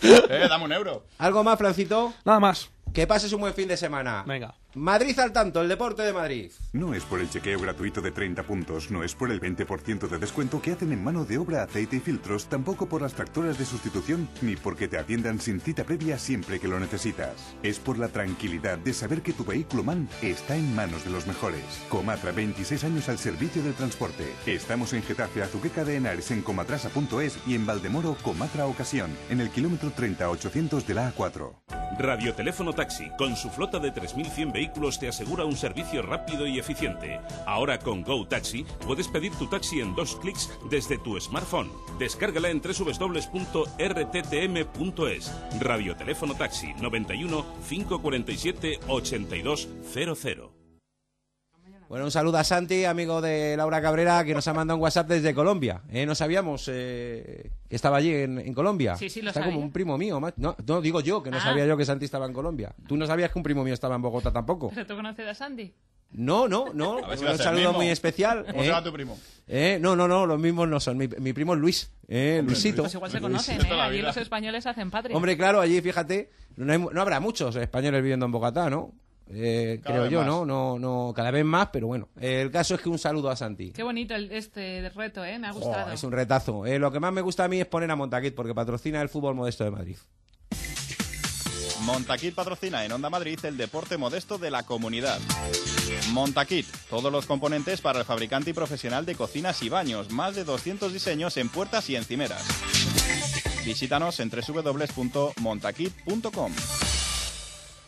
Eh, dame un euro. ¿Algo más, Francito? Nada más. Que pases un buen fin de semana. Venga. Madrid al tanto, el deporte de Madrid. No es por el chequeo gratuito de 30 puntos, no es por el 20% de descuento que hacen en mano de obra, aceite y filtros, tampoco por las tractoras de sustitución, ni porque te atiendan sin cita previa siempre que lo necesitas. Es por la tranquilidad de saber que tu vehículo MAN está en manos de los mejores. Comatra, 26 años al servicio del transporte. Estamos en Getafe, Azuqueca de Henares, en comatrasa.es y en Valdemoro, Comatra Ocasión, en el kilómetro 30800 de la A4. Radioteléfono Taxi, con su flota de 3.100 vehículos, te asegura un servicio rápido y eficiente. Ahora con Go Taxi puedes pedir tu taxi en dos clics desde tu smartphone. Descárgala en www.rttm.es. Radioteléfono Taxi 91 547 8200. Bueno, un saludo a Santi, amigo de Laura Cabrera, que nos ha mandado un WhatsApp desde Colombia. Eh, no sabíamos eh, que estaba allí en, en Colombia. Sí, sí, lo Está sabía. como un primo mío. No, no, digo yo, que no Ah. sabía yo que Santi estaba en Colombia. Tú no sabías que un primo mío estaba en Bogotá tampoco. ¿Pero tú conoces a Sandy? No, no, no. A ver si un saludo mismo. muy especial. ¿Cómo se llama tu primo? Eh, no, no, no, los mismos no son. Mi, mi primo es Luis. Eh, Hombre, Luisito. Pues igual se conocen, Luisito. ¿eh? Allí los españoles hacen patria. Hombre, claro, allí, fíjate, no, hay mu- no habrá muchos españoles viviendo en Bogotá, ¿no? Eh, creo yo, más. ¿no? No, no, cada vez más, pero bueno. Eh, el caso es que un saludo a Santi. Qué bonito el- este reto, ¿eh? Me ha Oh, gustado. es un retazo. Eh, lo que más me gusta a mí es poner a Montaquit porque patrocina el fútbol modesto de Madrid. Montaquit patrocina en Onda Madrid el deporte modesto de la comunidad. Montaquit, todos los componentes para el fabricante y profesional de cocinas y baños, más de 200 diseños en puertas y encimeras. Visítanos en www.montaquit.com.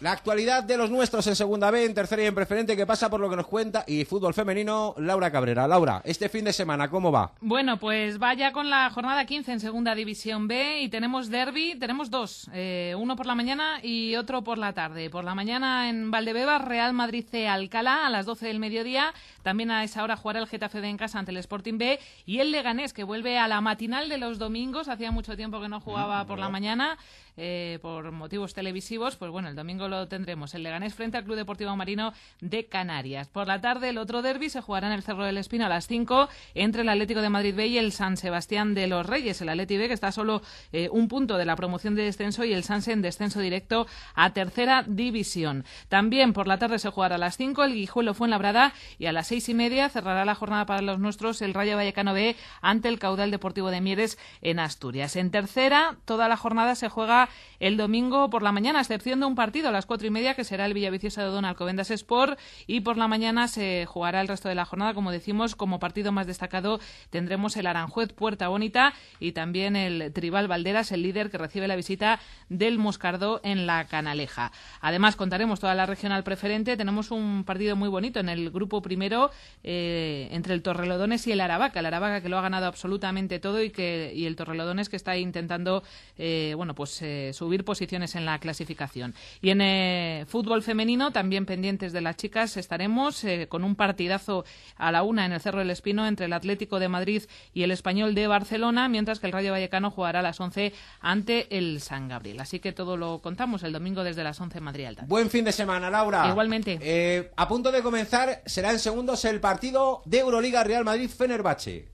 La actualidad de los nuestros en segunda B, en tercera y en preferente, que pasa por lo que nos cuenta y fútbol femenino, Laura Cabrera. Laura, este fin de semana, ¿cómo va? Bueno, pues vaya con la jornada 15 en Segunda División B y tenemos derby, tenemos dos, eh, uno por la mañana y otro por la tarde. Por la mañana en Valdebebas, Real Madrid C Alcalá a las 12 del mediodía. También a esa hora jugará el Getafe B en casa ante el Sporting B y el Leganés que vuelve a la matinal de los domingos. Hacía mucho tiempo que no jugaba por la mañana. Eh, por motivos televisivos, pues bueno, el domingo lo tendremos. El Leganés frente al Club Deportivo Marino de Canarias. Por la tarde, el otro derby se jugará en el Cerro del Espino a las 5 entre el Atlético de Madrid B y el San Sebastián de los Reyes. El Atleti B que está solo eh, un punto de la promoción de descenso y el Sanse en descenso directo a tercera división. También por la tarde se jugará a las 5 el Guijuelo Fuenlabrada y a las seis y media cerrará la jornada para los nuestros el Rayo Vallecano B ante el Caudal Deportivo de Mieres en Asturias. En tercera, toda la jornada se juega el domingo por la mañana, a excepción de un partido, a las cuatro y media, que será el Villaviciosa de Odón Alcobendas Sport. Y por la mañana se jugará el resto de la jornada. Como decimos, como partido más destacado tendremos el Aranjuez Puerta Bonita y también el Tribal Valderas, el líder que recibe la visita del Moscardó en la Canaleja. Además, contaremos toda la regional preferente. Tenemos un partido muy bonito en el grupo primero eh, entre el Torrelodones y el Aravaca. El Aravaca que lo ha ganado absolutamente todo y, que, y el Torrelodones que está intentando eh, bueno, pues, eh, subir posiciones en la clasificación. Y en eh, fútbol femenino, también pendientes de las chicas, estaremos eh, con un partidazo a la una en el Cerro del Espino entre el Atlético de Madrid y el Español de Barcelona, mientras que el Rayo Vallecano jugará a las 11 ante el San Gabriel. Así que todo lo contamos el domingo desde las 11 en Madrid Alta. Buen fin de semana, Laura. Igualmente. Eh, a punto de comenzar, será en segundos el partido de Euroliga Real Madrid-Fenerbahce.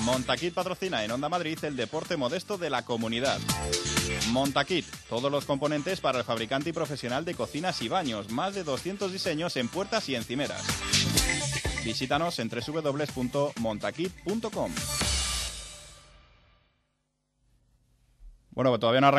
Montaquit patrocina en Onda Madrid el deporte modesto de la comunidad. Montaquit, todos los componentes para el fabricante y profesional de cocinas y baños, más de 200 diseños en puertas y encimeras. Visítanos en www.montaquit.com. Bueno, todavía no arranca